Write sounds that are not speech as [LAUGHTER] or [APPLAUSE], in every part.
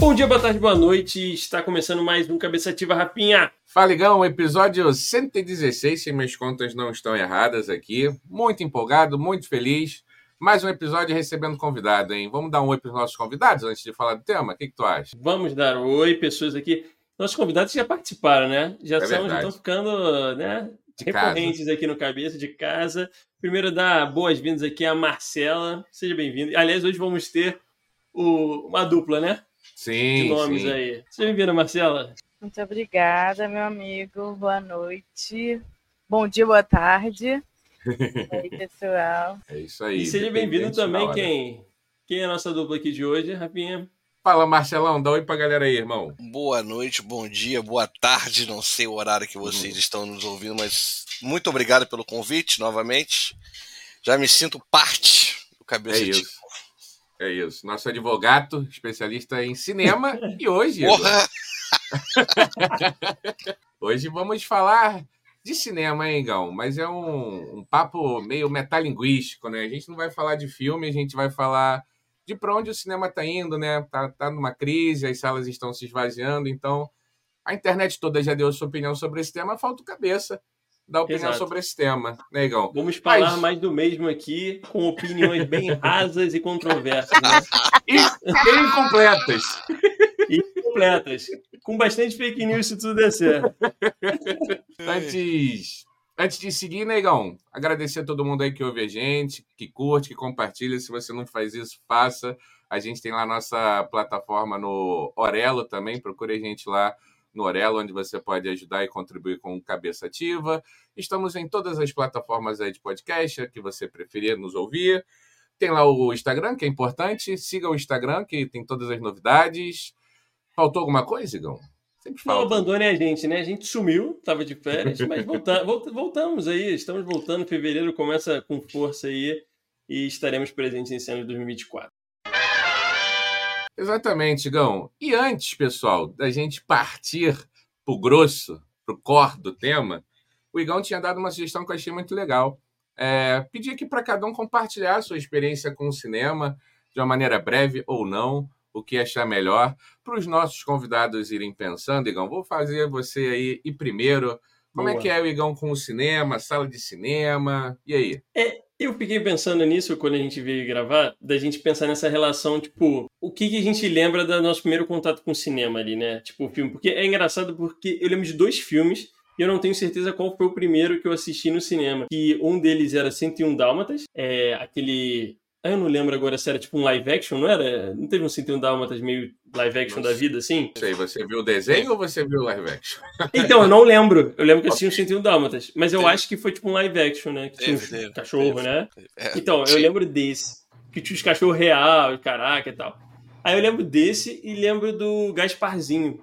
Bom dia, boa tarde, boa noite. Está começando mais um Cabeça Ativa Rapinha. Faligão, episódio 116, se minhas contas não estão erradas aqui. Muito empolgado, muito feliz. Mais um episódio recebendo convidado, hein? Vamos dar um oi para os nossos convidados antes de falar do tema? O que, que tu acha? Vamos dar oi, pessoas aqui. Nossos convidados já participaram, né? Já, É são, já estão ficando né, recorrentes aqui no Cabeça de Casa. Primeiro, dar boas-vindas aqui a Marcela. Seja bem-vindo. Aliás, hoje vamos ter o- uma dupla, né? De Sim, nomes sim. aí. Seja bem-vinda, Marcela. Muito obrigada, meu amigo. Boa noite. Bom dia, boa tarde. E aí, [LAUGHS] pessoal. É isso aí. E seja bem-vindo também quem? Quem é a nossa dupla aqui de hoje, Rapinha? Fala, Marcelão, dá oi pra galera aí, irmão. Boa noite, bom dia, boa tarde. Não sei o horário que Uhum. vocês estão nos ouvindo, mas muito obrigado pelo convite novamente. Já me sinto parte do É Cabeça de isso. É isso. Nosso advogado, especialista em cinema. e hoje, Porra! [LAUGHS] hoje vamos falar de cinema, hein, Gão? Mas é um, um papo meio metalinguístico, né? A gente não vai falar de filme, a gente vai falar de para onde o cinema está indo, né? Tá, tá numa crise, as salas estão se esvaziando, então a internet toda já deu sua opinião sobre esse tema, falta o cabeça dar opinião Exato. sobre esse tema, né, Igão? Vamos falar Mas- mais do mesmo aqui, com opiniões bem [LAUGHS] rasas e controversas, né? E bem incompletas. E completas. Com bastante fake news se tudo der certo. Antes, antes de seguir, Negão, agradecer a todo mundo aí que ouve a gente, que curte, que compartilha. Se você não faz isso, faça. A gente tem lá a nossa plataforma no Orelo também. Procure a gente lá no Orelo, onde você pode ajudar e contribuir com o Cabeça Ativa. Estamos em todas as plataformas aí de podcast, que você preferir nos ouvir. Tem lá o Instagram, que é importante. Siga o Instagram, que tem todas as novidades. Faltou alguma coisa, Igão? Sempre Não falta. abandone a gente, né? A gente sumiu, tava de férias, mas volta, [LAUGHS] volta- voltamos aí. Estamos voltando. Fevereiro começa com força aí e estaremos presentes nesse ano de 2024. Exatamente, Gão. E antes, pessoal, da gente partir pro grosso, pro core do tema, o Igão tinha dado uma sugestão que eu achei muito legal. É, pedir aqui para cada um compartilhar a sua experiência com o cinema, de uma maneira breve ou não, o que achar melhor, para os nossos convidados irem pensando. Igão, vou fazer você aí ir primeiro. Como é Boa. que é o Igão com o cinema, sala de cinema? E aí? Eu fiquei pensando nisso quando a gente veio gravar, da gente pensar nessa relação, tipo, o que, que a gente lembra do nosso primeiro contato com o cinema ali, né? Tipo, o filme. Porque é engraçado porque eu lembro de dois filmes e eu não tenho certeza qual foi o primeiro que eu assisti no cinema. Que um deles era 101 Dálmatas, é aquele. Ah, eu não lembro agora se era tipo um live action, não era? Não teve um 101 Dálmatas meio live action Nossa. da vida, assim? Não sei, você viu o desenho ou você viu o live action? [LAUGHS] Então, eu não lembro. Eu lembro que eu assisti um 101 Dálmatas. Mas eu Teve. acho que foi tipo um live action, né? Que tinha um teve, cachorro, teve. né? É, Então, eu lembro desse. Que tinha os cachorros real, caraca e tal. Aí eu lembro desse e lembro do Gasparzinho.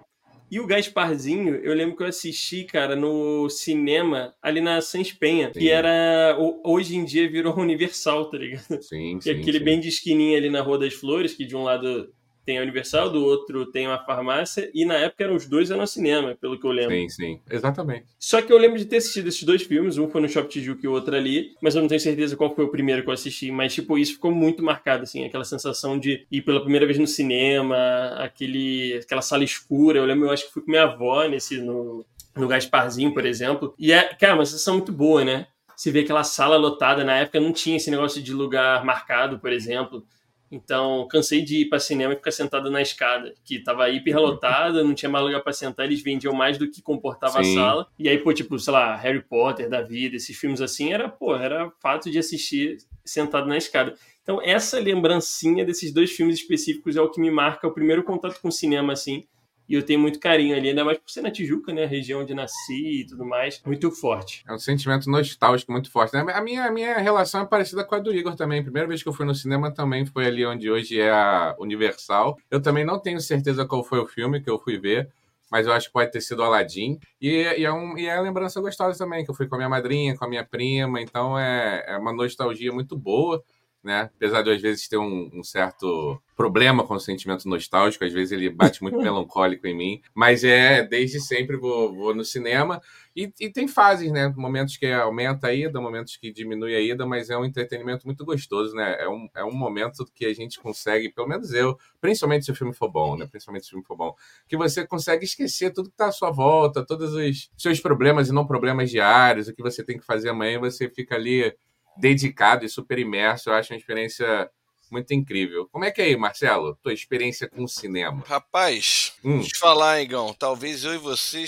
E o Gasparzinho, eu lembro que eu assisti, cara, no cinema, ali na Sans Penha, Sim. que era. ho- Hoje em dia virou Universal, tá ligado? Sim, Que sim. é aquele sim. bem de esquininha ali na Rua das Flores, que de um lado tem a Universal, do outro tem uma farmácia, e na época eram os dois eram no cinema, pelo que eu lembro. Sim, sim. Exatamente. Só que eu lembro de ter assistido esses dois filmes, um foi no Shop Tijuca e o outro ali, mas eu não tenho certeza qual foi o primeiro que eu assisti, mas tipo, isso ficou muito marcado, assim, aquela sensação de ir pela primeira vez no cinema, aquele, aquela sala escura, eu lembro, eu acho que fui com minha avó nesse, no, no Gasparzinho, por exemplo, e é, cara, uma sensação muito boa, né? Você vê aquela sala lotada, na época não tinha esse negócio de lugar marcado, por exemplo, então, cansei de ir para cinema e ficar sentado na escada, que tava hiperlotada, não tinha mais lugar para sentar, eles vendiam mais do que comportava Sim. a sala. E aí, pô, tipo, sei lá, Harry Potter da vida, esses filmes assim, era, pô, era fato de assistir sentado na escada. Então, essa lembrancinha desses dois filmes específicos é o que me marca o primeiro contato com o cinema, assim. E eu tenho muito carinho ali, ainda mais por ser na Tijuca, né? A região onde nasci e tudo mais. Muito forte. É um sentimento nostálgico muito forte. né? A minha, a minha relação é parecida com a do Igor também. A primeira vez que eu fui no cinema também foi ali onde hoje é a Universal. Eu também não tenho certeza qual foi o filme que eu fui ver, mas eu acho que pode ter sido Aladdin. E, e, é, um, e é uma lembrança gostosa também, que eu fui com a minha madrinha, com a minha prima, então é, é uma nostalgia muito boa. Né? Apesar de às vezes ter um, um, certo problema com o sentimento nostálgico, às vezes ele bate muito [LAUGHS] melancólico em mim, mas é desde sempre vou, vou no cinema e, e, tem fases, né? Momentos que aumenta a ida, momentos que diminui a ida, mas é um entretenimento muito gostoso, né? É um, é um momento que a gente consegue, pelo menos eu, principalmente se o filme for bom, né? Principalmente se o filme for bom, que você consegue esquecer tudo que está à sua volta, todos os seus problemas e não problemas diários, o que você tem que fazer amanhã, você fica ali dedicado e super imerso. Eu acho uma experiência muito incrível. Como é que é aí, Marcelo? Tua experiência com o cinema? Rapaz, hum. te falar, Igão, talvez eu e você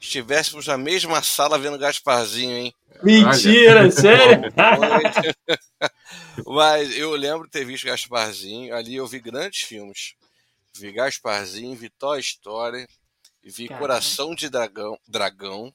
estivéssemos na mesma sala vendo Gasparzinho, hein? Mentira, sério? [LAUGHS] [LAUGHS] Mas eu lembro de ter visto Gasparzinho, ali eu vi grandes filmes. Vi Gasparzinho, vi Toy Story, vi Caramba. Coração de Dragão, Dragão,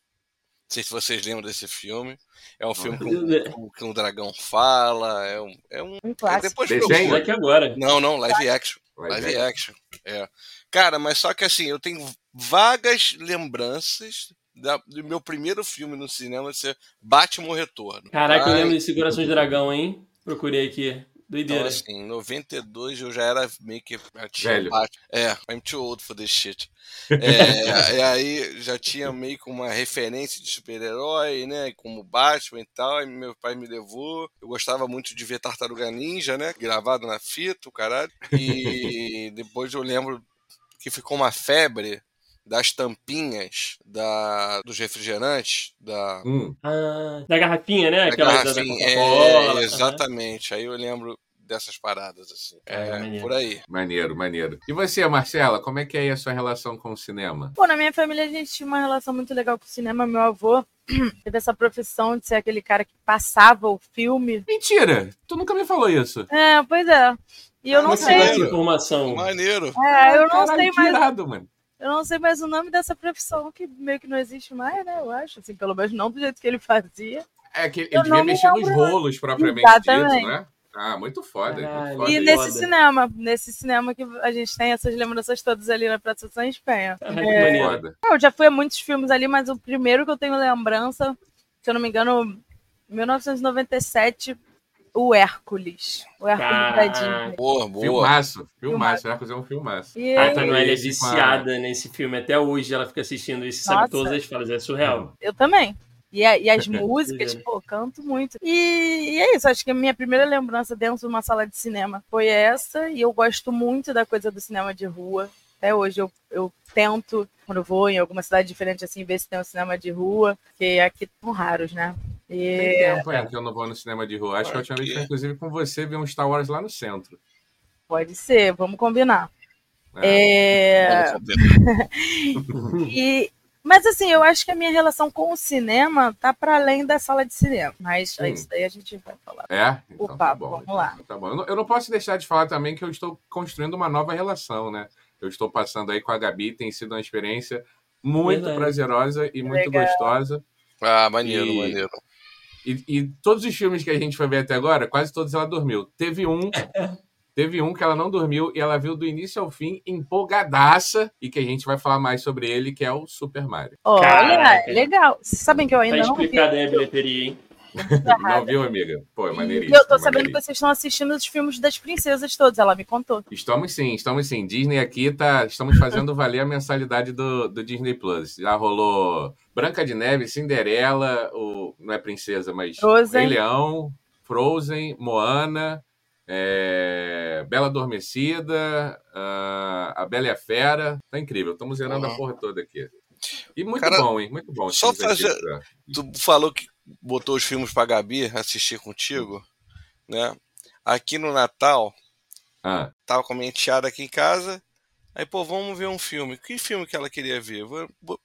não sei se vocês lembram desse filme. É um filme que, que um dragão fala. É um. É um, um clássico. É depois Desenho aqui agora. Não, não, live action. Live, live action. É. Cara, mas só que assim, eu tenho vagas lembranças da, do meu primeiro filme no cinema ser Batman Retorno. Caraca, Ai, eu lembro desse Coração de Dragão, hein? Procurei aqui. Doideira. Então, assim, em 92 eu já era meio que. Velho. É, I'm too old for this shit. [LAUGHS] É, e aí já tinha meio que uma referência de super-herói, né? Como Batman e tal. E meu pai me levou. Eu gostava muito de ver Tartaruga Ninja, né? Gravado na fita, o caralho. E [LAUGHS] depois eu lembro que ficou uma febre das tampinhas da, dos refrigerantes, da, hum. ah, da garrafinha, né? Da Aquela garrafinha, da, é, exatamente. Aí eu lembro dessas paradas, assim. É, é por aí. Maneiro, maneiro. E você, Marcela, como é que é a sua relação com o cinema? Pô, na minha família a gente tinha uma relação muito legal com o cinema. Meu avô [CLEARS THROAT] teve essa profissão de ser aquele cara que passava o filme. Mentira! Tu nunca me falou isso. É, pois é. E eu ah, não sei. informação. Maneiro. É, eu não Caralho, sei mais. Irado, mano. Eu não sei mais o nome dessa profissão, que meio que não existe mais, né? Eu acho, assim, pelo menos não do jeito que ele fazia. É que ele eu devia mexer nos rolos propriamente Exatamente. dito, né? Ah, muito foda. Muito foda e nesse cinema, nesse cinema que a gente tem essas lembranças todas ali na Praça São Espenha. É, eu já fui a muitos filmes ali, mas o primeiro que eu tenho lembrança, se eu não me engano, 1997, o Hércules. O Hércules da Disney. Boa, boa. Filmaço. Filmaço. Hércules é um filmaço. E a Emanuele é viciada nesse filme. Até hoje ela fica assistindo isso e sabe todas as falas. É surreal. Eu também. E, a, e as [LAUGHS] músicas, pô, canto muito. E, e, é isso, acho que a minha primeira lembrança dentro de uma sala de cinema foi essa. E eu gosto muito da coisa do cinema de rua. Até hoje eu, eu tento, quando eu vou em alguma cidade diferente, assim, ver se tem um cinema de rua, porque aqui são raros, né? E... Tem tempo é, que eu não vou no cinema de rua. Acho que a última vez foi, inclusive, com você ver um Star Wars lá no centro. Pode ser, vamos combinar. É... É... [LAUGHS] e, mas assim, eu acho que a minha relação com o cinema tá para além da sala de cinema. Mas é isso daí a gente vai falar. É? Então, o tá papo, tá vamos lá. Tá bom. Eu não posso deixar de falar também que eu estou construindo uma nova relação, né? Eu estou passando aí com a Gabi, tem sido uma experiência muito Verdade. prazerosa e muito Legal. gostosa. Ah, maneiro, e... maneiro. E, e, todos os filmes que a gente foi ver até agora, quase todos ela dormiu. Teve um, [LAUGHS] teve um que ela não dormiu e ela viu do início ao fim empolgadaça e que a gente vai falar mais sobre ele, que é o Super Mario. Olha, Caraca. legal. Vocês sabem que eu ainda tá não vi. explicado aí a bilheteria, hein? [LAUGHS] Não viu, amiga? Pô, é maneiríssimo. Eu tô sabendo que vocês estão assistindo os filmes das princesas todos, ela me contou. Estamos sim, estamos sim. Disney aqui tá. Estamos fazendo [LAUGHS] valer a mensalidade do, do Disney Plus. Já rolou Branca de Neve, Cinderela, o, não é princesa, mas Frozen. Rei Leão, Frozen, Moana. É... Bela Adormecida, uh... A Bela e a Fera. Tá incrível, estamos zerando uhum. a porra toda aqui. E muito Cara, bom, hein? Muito bom. Só fazer. Tu falou que botou os filmes pra Gabi assistir contigo, né? Aqui no Natal, ah. tava com a minha enteada aqui em casa. Aí, pô, vamos ver um filme. Que filme que ela queria ver?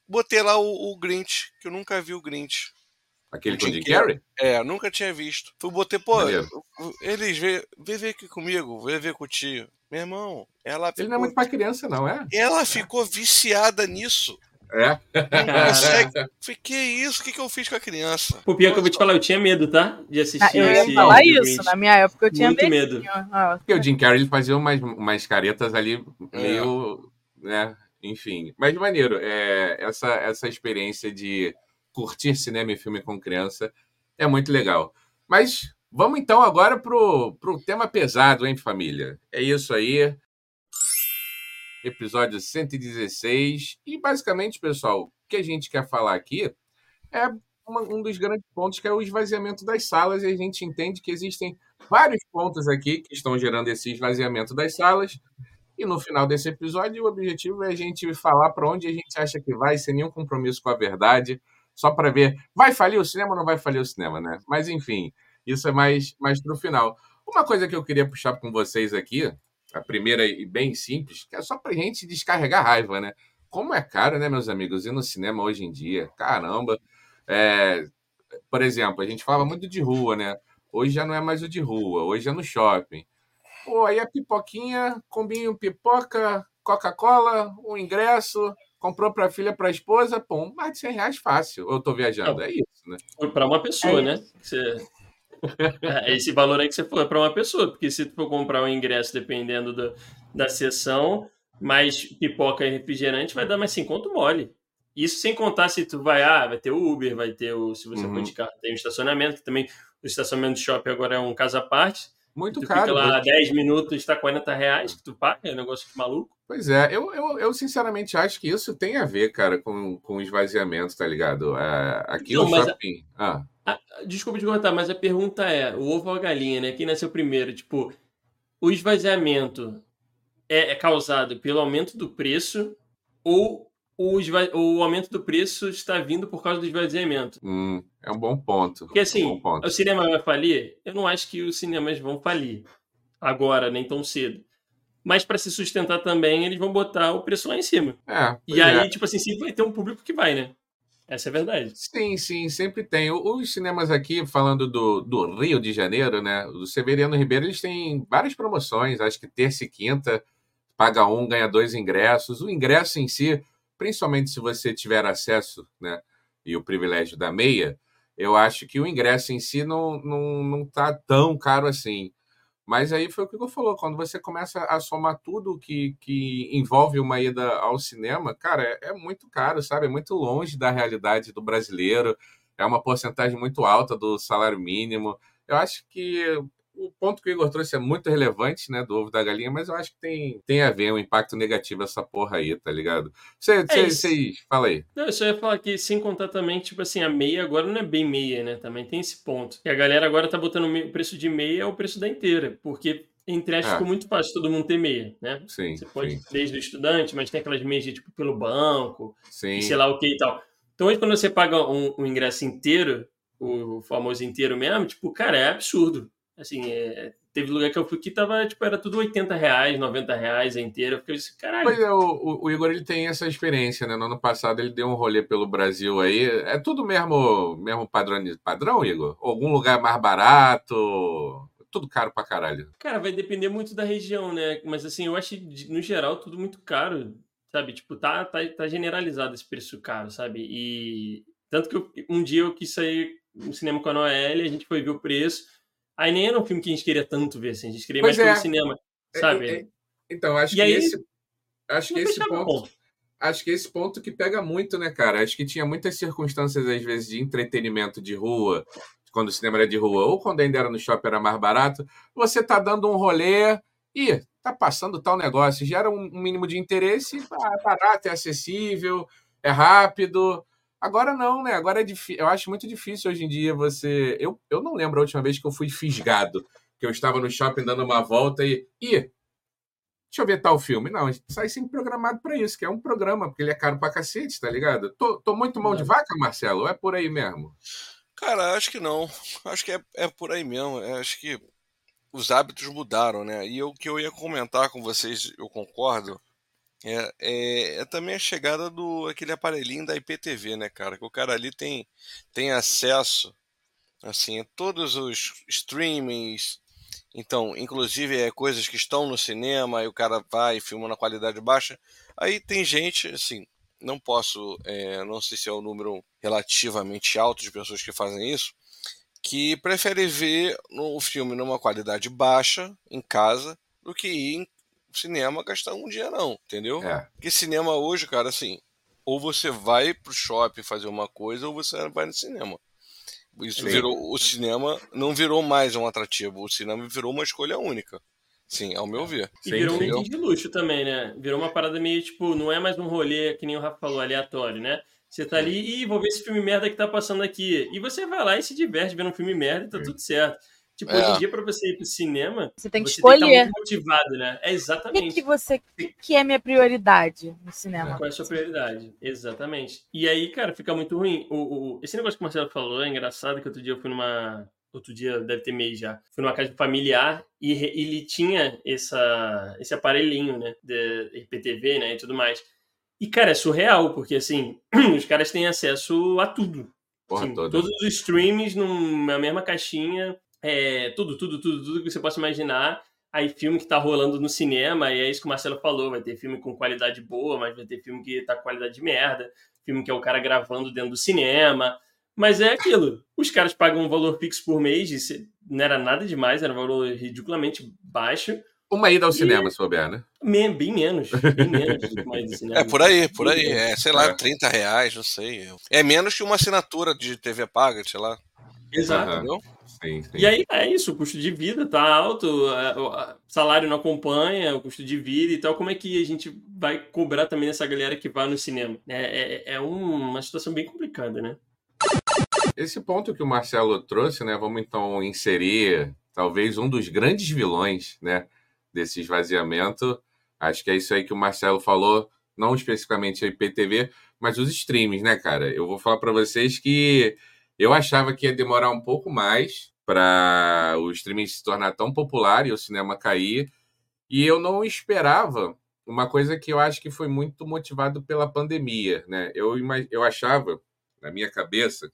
Botei lá o, o Grinch, que eu nunca vi o Grinch. Aquele com o Jim Carrey? É, nunca tinha visto. Fui botei, pô, eles vê, vê ver aqui comigo, vê ver com o tio. Meu irmão, ela Ele ficou... não é muito pra criança, não, é? Ela ficou viciada nisso. É? Falei, que isso? O que, que eu fiz com a criança? Pô, pior que eu vou te falar, eu tinha medo, tá? De assistir ah, eu ia esse. falar isso, na minha época eu tinha Muito medo. Ah, Porque o Jim Carrey ele fazia umas, umas caretas ali meio. É. né? Enfim. Mas maneiro, é, essa, essa experiência de curtir cinema e filme com criança é muito legal. Mas Vamos então agora pro, pro tema pesado, hein, família? É isso aí. Episódio 116. E basicamente, pessoal, o que a gente quer falar aqui é uma, um dos grandes pontos que é o esvaziamento das salas, e a gente entende que existem vários pontos aqui que estão gerando esse esvaziamento das salas. E no final desse episódio, o objetivo é a gente falar para onde a gente acha que vai, sem nenhum compromisso com a verdade, só para ver, vai falir o cinema ou não vai falir o cinema, né? Mas enfim, isso é mais, mais para o final. Uma coisa que eu queria puxar com vocês aqui, a primeira e bem simples, que é só para a gente descarregar raiva, né? Como é caro, né, meus amigos, ir no cinema hoje em dia? Caramba! É, por exemplo, a gente falava muito de rua, né? Hoje já não é mais o de rua, hoje é no shopping. Pô, aí a pipoquinha, combinho pipoca, Coca-Cola, um ingresso, comprou para a filha, para a esposa, pô, mais de 100 reais fácil. Eu estou viajando, é isso, né? Para uma pessoa, é né? Você... É, esse valor aí que você for é para uma pessoa, porque se tu for comprar um ingresso dependendo do, da sessão, mais pipoca e refrigerante, vai dar mais 5 conto mole. Isso sem contar se tu vai, ah, vai ter o Uber, vai ter o, se você uhum. for de carro, tem o estacionamento, que também o estacionamento do shopping agora é um caso à parte. Muito tu caro. Fica lá muito... 10 minutos, está 40 reais que tu paga, é um negócio maluco. Pois é, eu, eu, eu sinceramente acho que isso tem a ver, cara, com, com esvaziamento, tá ligado? É, aqui Não, no shopping. A... Ah. A, desculpa te cortar, mas a pergunta é: o ovo ou a galinha, né? Quem nasceu primeiro? Tipo, o esvaziamento é, é causado pelo aumento do preço ou o, o aumento do preço está vindo por causa do esvaziamento. Hum, é um bom ponto. Porque assim, um ponto. o cinema vai falir? Eu não acho que os cinemas vão falir agora, nem tão cedo. Mas para se sustentar também, eles vão botar o preço lá em cima. É, e aí, é. tipo assim, sempre vai ter um público que vai, né? Essa é verdade. Sim, sim, sempre tem. Os cinemas aqui, falando do, do Rio de Janeiro, né? Do Severiano Ribeiro, eles têm várias promoções. Acho que terça e quinta, paga um, ganha dois ingressos. O ingresso em si, principalmente se você tiver acesso né, e o privilégio da meia, eu acho que o ingresso em si não não, não tá tão caro assim. Mas aí foi o que eu falou, quando você começa a somar tudo que, que envolve uma ida ao cinema, cara, é, é muito caro, sabe? É muito longe da realidade do brasileiro, é uma porcentagem muito alta do salário mínimo. Eu acho que o ponto que o Igor trouxe é muito relevante, né, do ovo da galinha, mas eu acho que tem, tem a ver um impacto negativo essa porra aí, tá ligado? Vocês, é fala aí. Não, eu só ia falar que, sem contar também, tipo assim, a meia agora não é bem meia, né, também tem esse ponto. E a galera agora tá botando o preço de meia é o preço da inteira, porque entre aspas, é. ficou muito fácil todo mundo ter meia, né? Sim. Você pode, sim. desde o estudante, mas tem aquelas meias de, tipo, pelo banco, sim. e sei lá o que e tal. Então, hoje, quando você paga um, um ingresso inteiro, o famoso inteiro mesmo, tipo, cara, é absurdo. Assim, é, teve lugar que eu fui que tava, tipo, era tudo 80 reais, 90 reais a inteira. Eu fiquei assim, caralho. Pois é, o, o, Igor ele tem essa experiência, né? No ano passado ele deu um rolê pelo Brasil aí. É tudo mesmo, mesmo padrão, padrão, Igor? Algum lugar mais barato? Tudo caro pra caralho. Cara, vai depender muito da região, né? Mas assim, eu acho, no geral, tudo muito caro. Sabe? Tipo, tá, tá, tá generalizado esse preço caro, sabe? E. Tanto que eu, um dia eu quis sair no cinema com a Noelle, a gente foi ver o preço. Aí nem era um filme que a gente queria tanto ver, assim, a gente queria pois mais é. pelo cinema, é, sabe? É, é, então, acho e que aí, esse, acho que esse ponto, ponto, acho que esse ponto que pega muito, né, cara? Acho que tinha muitas circunstâncias, às vezes, de entretenimento de rua, quando o cinema era de rua, ou quando ainda era no shopping era mais barato, você tá dando um rolê e tá passando tal negócio, gera um mínimo de interesse, é barato, é acessível, é rápido. Agora não, né? Agora é difícil. Eu acho muito difícil hoje em dia você. Eu, eu não lembro a última vez que eu fui fisgado, que eu estava no shopping dando uma volta e. Ih, deixa eu ver tal filme. Não, a gente sai sempre programado para isso, que é um programa, porque ele é caro pra cacete, tá ligado? Tô, tô muito mão de vaca, Marcelo? Ou é por aí mesmo? Cara, acho que não. Acho que é, é por aí mesmo. Eu acho que os hábitos mudaram, né? E o que eu ia comentar com vocês, eu concordo é, é, é, também a chegada do aquele aparelhinho da IPTV, né, cara? Que o cara ali tem, tem acesso assim, a todos os streamings. Então, inclusive é coisas que estão no cinema, e o cara vai e filma na qualidade baixa. Aí tem gente, assim, não posso, é, não sei se é o um número relativamente alto de pessoas que fazem isso, que prefere ver o filme numa qualidade baixa em casa do que ir cinema gastar um dia, não, entendeu? É. Porque cinema hoje, cara, assim, ou você vai pro shopping fazer uma coisa ou você vai no cinema. Isso virou o cinema não virou mais um atrativo, o cinema virou uma escolha única. Sim, ao meu ver. E virou um item de luxo também, né? Virou uma parada meio tipo, não é mais um rolê, que nem o Rafa falou, aleatório, né? Você tá ali e vou ver esse filme merda que tá passando aqui. E você vai lá e se diverte vendo um filme merda e tá tudo certo. Tipo, é. hoje em dia, pra você ir pro cinema, você tem que você escolher. Tem que estar muito motivado, né? É exatamente. O que, que você que é minha prioridade no cinema? Qual é a sua prioridade? Exatamente. E aí, cara, fica muito ruim. O, o, esse negócio que o Marcelo falou é engraçado, que outro dia eu fui numa. Outro dia, deve ter mês já. Fui numa casa familiar e ele tinha essa, esse aparelhinho, né? De IPTV, né? E tudo mais. E, cara, é surreal, porque, assim, [CLEARS THROAT] os caras têm acesso a tudo. Porra, assim, todos os streams numa mesma caixinha, é, tudo, tudo, tudo, tudo que você possa imaginar. Aí filme que tá rolando no cinema, e é isso que o Marcelo falou, vai ter filme com qualidade boa, mas vai ter filme que tá com qualidade de merda, filme que é o cara gravando dentro do cinema. Mas é aquilo, os caras pagam um valor fixo por mês, e não era nada demais, era um valor ridiculamente baixo. Uma ida ao e... cinema, se souber, né? Bem menos, bem menos do que uma ida ao cinema. É, por aí, por aí, é, sei lá, é. 30 reais, não sei. É menos que uma assinatura de TV paga, sei lá. Exato. Uhum. Sim, sim. E aí é isso, o custo de vida tá alto, o salário não acompanha, o custo de vida e tal. Como é que a gente vai cobrar também essa galera que vai no cinema? É, é, é uma situação bem complicada, né? Esse ponto que o Marcelo trouxe, né? Vamos então inserir talvez um dos grandes vilões, né? Desse esvaziamento. Acho que é isso aí que o Marcelo falou, não especificamente a IPTV, mas os streams, né, cara? Eu vou falar para vocês que eu achava que ia demorar um pouco mais para o streaming se tornar tão popular e o cinema cair. E eu não esperava uma coisa que eu acho que foi muito motivado pela pandemia, né? Eu, eu achava, na minha cabeça,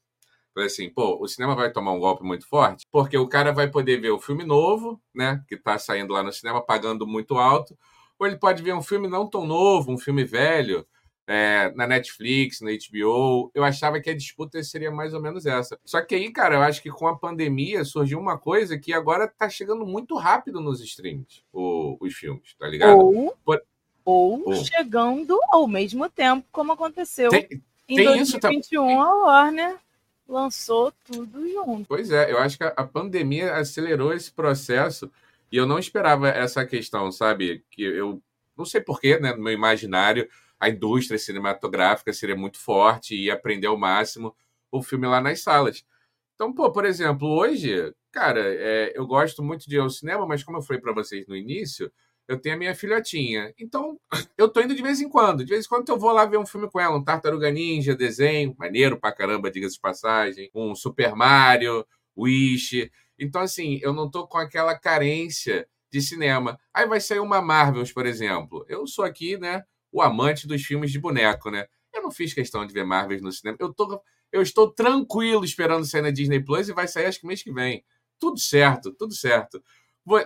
assim, pô, o cinema vai tomar um golpe muito forte, porque o cara vai poder ver o filme novo, né, que está saindo lá no cinema pagando muito alto, ou ele pode ver um filme não tão novo, um filme velho, é, na Netflix, na HBO. Eu achava que a disputa seria mais ou menos essa. Só que aí, cara, eu acho que com a pandemia surgiu uma coisa que agora tá chegando muito rápido nos streams, o, os filmes, tá ligado? Ou, Por... ou, ou, chegando ao mesmo tempo, como aconteceu tem, em tem 2021, isso, a Warner lançou tudo junto. Pois é, eu acho que a pandemia acelerou esse processo e eu não esperava essa questão, sabe? Que eu não sei porquê, né, no meu imaginário a indústria cinematográfica seria muito forte e aprender ao máximo o filme lá nas salas. Então, pô, por exemplo, hoje, cara, é, eu gosto muito de ir ao cinema, mas como eu falei para vocês no início, eu tenho a minha filhotinha. Então, [LAUGHS] eu tô indo de vez em quando. De vez em quando eu vou lá ver um filme com ela, um Tartaruga Ninja, desenho, maneiro pra caramba, diga-se de passagem, um Super Mario, Wish. Então, assim, eu não tô com aquela carência de cinema. Aí vai sair uma Marvels, por exemplo. Eu sou aqui, né, o amante dos filmes de boneco, né? Eu não fiz questão de ver Marvel no cinema. Eu, tô, eu estou tranquilo esperando sair na Disney Plus e vai sair acho que mês que vem. Tudo certo, tudo certo.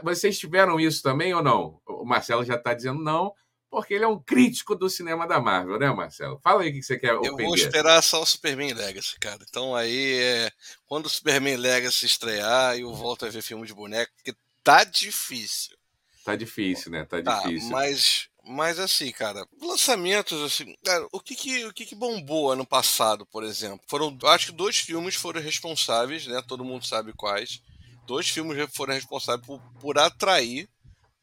Vocês tiveram isso também ou não? O Marcelo já está dizendo não, porque ele é um crítico do cinema da Marvel, né, Marcelo? Fala aí o que você quer Eu vou esperar só o Superman Legacy, cara. Então aí, é... quando o Superman Legacy estrear, eu volto a ver filme de boneco, porque tá difícil. Tá difícil, né? Tá, tá difícil. Mas mas assim, cara, lançamentos, assim, cara, o que que, o que que bombou ano passado, por exemplo? Foram, acho que dois filmes foram responsáveis, né? Todo mundo sabe quais. Dois filmes foram responsáveis por, por atrair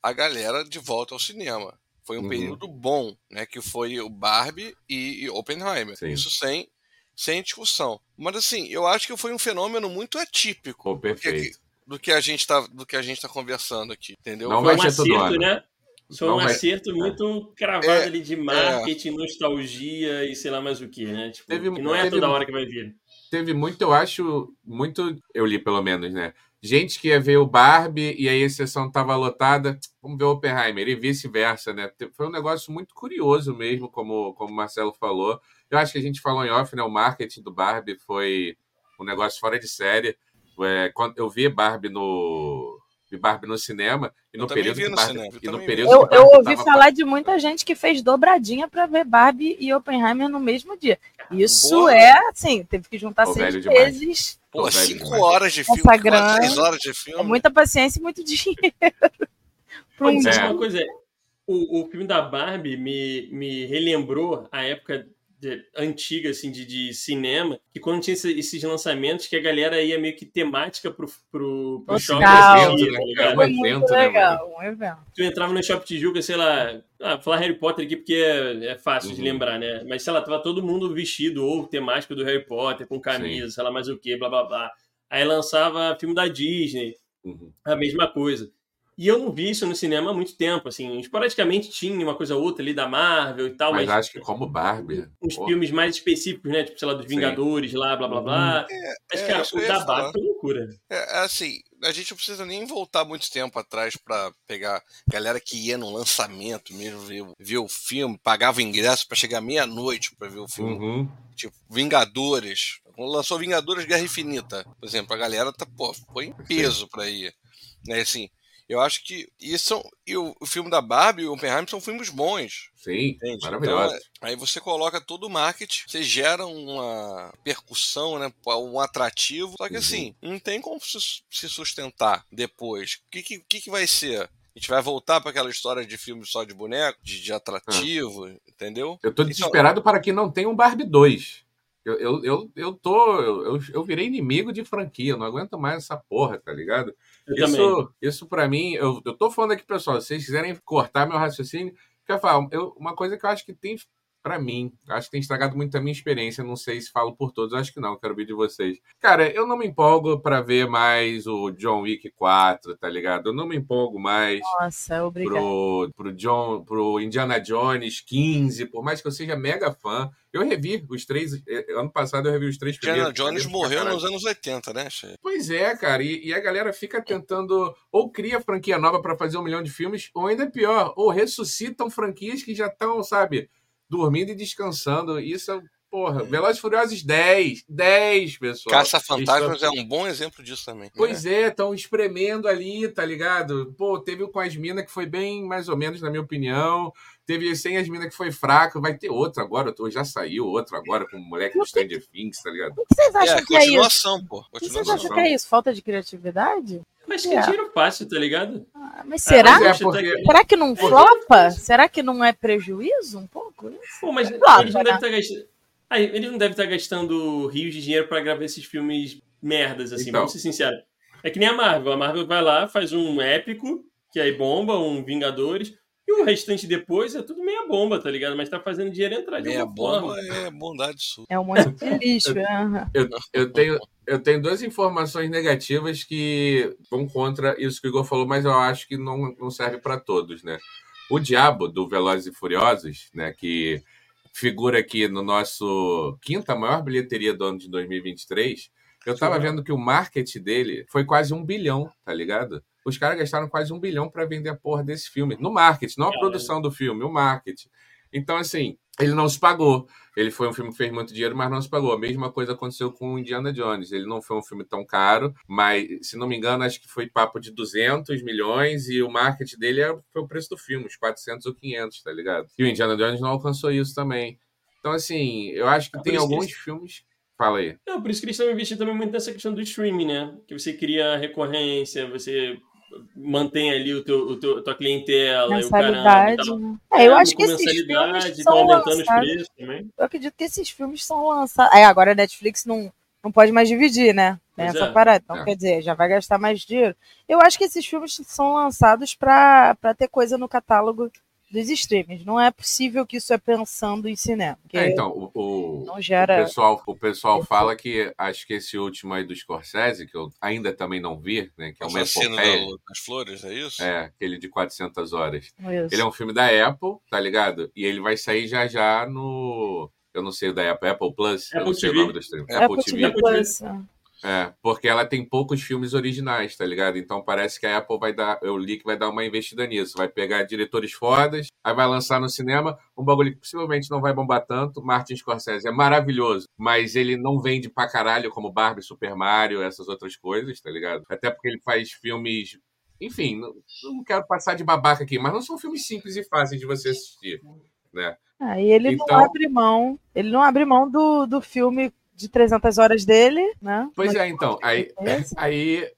a galera de volta ao cinema. Foi um uhum. período bom, né? Que foi o Barbie e, e Oppenheimer. Sim. Isso sem, sem discussão. Mas assim, eu acho que foi um fenômeno muito atípico oh, do, que, do que a gente tá, do que a gente tá conversando aqui, entendeu? Não vai ser todo ano. né? Foi um vai... acerto muito cravado é, ali de marketing, é. nostalgia e sei lá mais o que, né? Tipo, teve, que não é teve, toda hora que vai vir. Teve muito, eu acho, muito, eu li pelo menos, né? Gente que ia ver o Barbie e aí a sessão tava lotada, vamos ver o Oppenheimer e vice-versa, né? Foi um negócio muito curioso mesmo, como, como o Marcelo falou. Eu acho que a gente falou em off, né? O marketing do Barbie foi um negócio fora de série. É, quando eu vi Barbie no, vi Barbie no cinema e no período vi no Barbie, cinema. Eu, no período eu, eu ouvi falar pra... de muita gente que fez dobradinha para ver Barbie e Oppenheimer no mesmo dia. Isso Porra. é assim, teve que juntar Pô, seis vezes. Pô, cinco horas de filme, quatro, três horas de filme. É muita paciência e muito [LAUGHS] dinheiro. Pô, um... é. uma coisa, o, o filme da Barbie me, me relembrou a época de, antiga, assim, de, de, cinema, que quando tinha esses lançamentos, que a galera ia meio que temática pro, pro, pro shopping. Assistir, né? tá Foi muito evento, né, legal, um evento. Tu entrava no Shopping Tijuca, sei lá, ah, falar Harry Potter aqui porque é, é fácil uhum. de lembrar, né? Mas, sei lá, tava todo mundo vestido ou temático do Harry Potter, com camisa, Sim. sei lá mais o que, blá blá blá. Aí lançava filme da Disney, uhum. a mesma coisa. E eu não vi isso no cinema há muito tempo, assim. Esporadicamente tinha uma coisa ou outra ali da Marvel e tal. Mas, mas acho que como Barbie. Uns pô. filmes mais específicos, né? Tipo, sei lá, dos Vingadores Sim. lá, blá blá blá. Uhum. É, mas, é, cara, o da Barbie foi loucura. É, é, assim, a gente não precisa nem voltar muito tempo atrás para pegar galera que ia no lançamento mesmo, ver, ver o filme, pagava ingresso para chegar meia-noite para ver o filme. Uhum. Tipo, Vingadores. Quando lançou Vingadores Guerra Infinita, por exemplo, a galera tá, pô, foi em peso para ir. Né, assim, eu acho que isso e o, o filme da Barbie e o Oppenheimer são filmes bons. Sim, maravilhosos. Então, aí você coloca todo o marketing, você gera uma percussão, né, um atrativo. Só que uhum. assim, não tem como se sustentar depois. O que, que, que vai ser? A gente vai voltar para aquela história de filme só de boneco, de, de atrativo, ah. entendeu? Eu tô então, desesperado então, para que não tenha um Barbie 2. Eu, eu, eu, eu tô. Eu, eu virei inimigo de franquia, eu não aguento mais essa porra, tá ligado? Eu isso, isso para mim, eu, eu tô falando aqui, pessoal, se vocês quiserem cortar meu raciocínio, quer falar, eu, uma coisa que eu acho que tem para mim, acho que tem estragado muito a minha experiência. Não sei se falo por todos, acho que não, quero ver de vocês. Cara, eu não me empolgo para ver mais o John Wick 4, tá ligado? Eu não me empolgo mais Nossa, obrigado. pro, pro, John, pro Indiana Jones 15, por mais que eu seja mega fã. Eu revi os três. Eh, ano passado eu revi os três Indiana Jones morreu nos anos 80, né, chefe? Pois é, cara. E, e, a galera fica tentando ou cria franquia nova para fazer um milhão de filmes, ou ainda pior, ou ressuscitam franquias que já estão, sabe? Dormindo e descansando. Isso Porra, Velozes Furiosos 10. 10, pessoal. Caça-Fantasmas estão... é um bom exemplo disso também. Pois é, estão espremendo ali, tá ligado? Pô, teve o com as minas que foi bem, mais ou menos, na minha opinião. Teve sem as minas que foi fraco. Vai ter outro agora. Já saiu outro agora com o moleque do Stranger Things, tá ligado? O que vocês acham é, que é isso? Continuação, pô. O que vocês acham que é isso? Falta de criatividade? Mas que é. tiro fácil, tá ligado? Ah, mas será? Ah, mas é porque... Será que não flopa? Será que não é prejuízo um pouco? Isso? Pô, mas flopa, eles não né? devem estar gastando. Ah, eles não devem estar gastando rios de dinheiro para gravar esses filmes merdas, assim, então. vamos ser sinceros. É que nem a Marvel. A Marvel vai lá, faz um épico, que aí bomba, um Vingadores. E o restante depois é tudo meia bomba, tá ligado? Mas tá fazendo dinheiro entrar de Meia bomba forma. é bondade sua. É um monte de lixo. eu, eu, tenho, eu tenho duas informações negativas que vão contra isso que o Igor falou, mas eu acho que não, não serve para todos, né? O Diabo, do Velozes e Furiosos, né? Que figura aqui no nosso quinta maior bilheteria do ano de 2023. Eu tava vendo que o marketing dele foi quase um bilhão, tá ligado? Os caras gastaram quase um bilhão para vender a porra desse filme. No marketing, não a produção do filme, o marketing. Então, assim, ele não se pagou. Ele foi um filme que fez muito dinheiro, mas não se pagou. A mesma coisa aconteceu com o Indiana Jones. Ele não foi um filme tão caro, mas, se não me engano, acho que foi papo de 200 milhões e o marketing dele é, foi o preço do filme, uns 400 ou 500, tá ligado? E o Indiana Jones não alcançou isso também. Então, assim, eu acho que é tem alguns que... filmes Fala aí. Não, por isso que eles estão investindo também muito nessa questão do streaming, né? Que você cria recorrência, você mantém ali o teu, o teu, a tua clientela mensalidade, e o caramba. É, eu é, acho que esses filmes são aumentando lançados, os preços também. Eu acredito que esses filmes são lançados. É, agora a Netflix não, não pode mais dividir, né? Tem essa é. parada. Então, é. quer dizer, já vai gastar mais dinheiro. Eu acho que esses filmes são lançados para ter coisa no catálogo dos streams. Não é possível que isso é pensando em cinema. É, então, o, o, não gera... o pessoal, o pessoal fala que acho que esse último aí do Scorsese, que eu ainda também não vi, né, que é uma epopeia... das Flores, é isso? É, aquele de 400 horas. Isso. Ele é um filme da Apple, tá ligado? E ele vai sair já já no... Eu não sei da Apple, Apple Plus, Apple eu não sei TV. o nome do stream. Apple, Apple TV. TV Plus. É. É, porque ela tem poucos filmes originais, tá ligado? Então parece que a Apple vai dar, eu li que vai dar uma investida nisso. Vai pegar diretores fodas, aí vai lançar no cinema um bagulho que possivelmente não vai bombar tanto. Martin Scorsese é maravilhoso, mas ele não vende pra caralho como Barbie, Super Mario, essas outras coisas, tá ligado? Até porque ele faz filmes. Enfim, não, não quero passar de babaca aqui, mas não são filmes simples e fáceis de você assistir, né? Ah, e ele então... não abre mão, ele não abre mão do, do filme de 300 horas dele, né? Pois é, então. Aí, [LAUGHS] aí,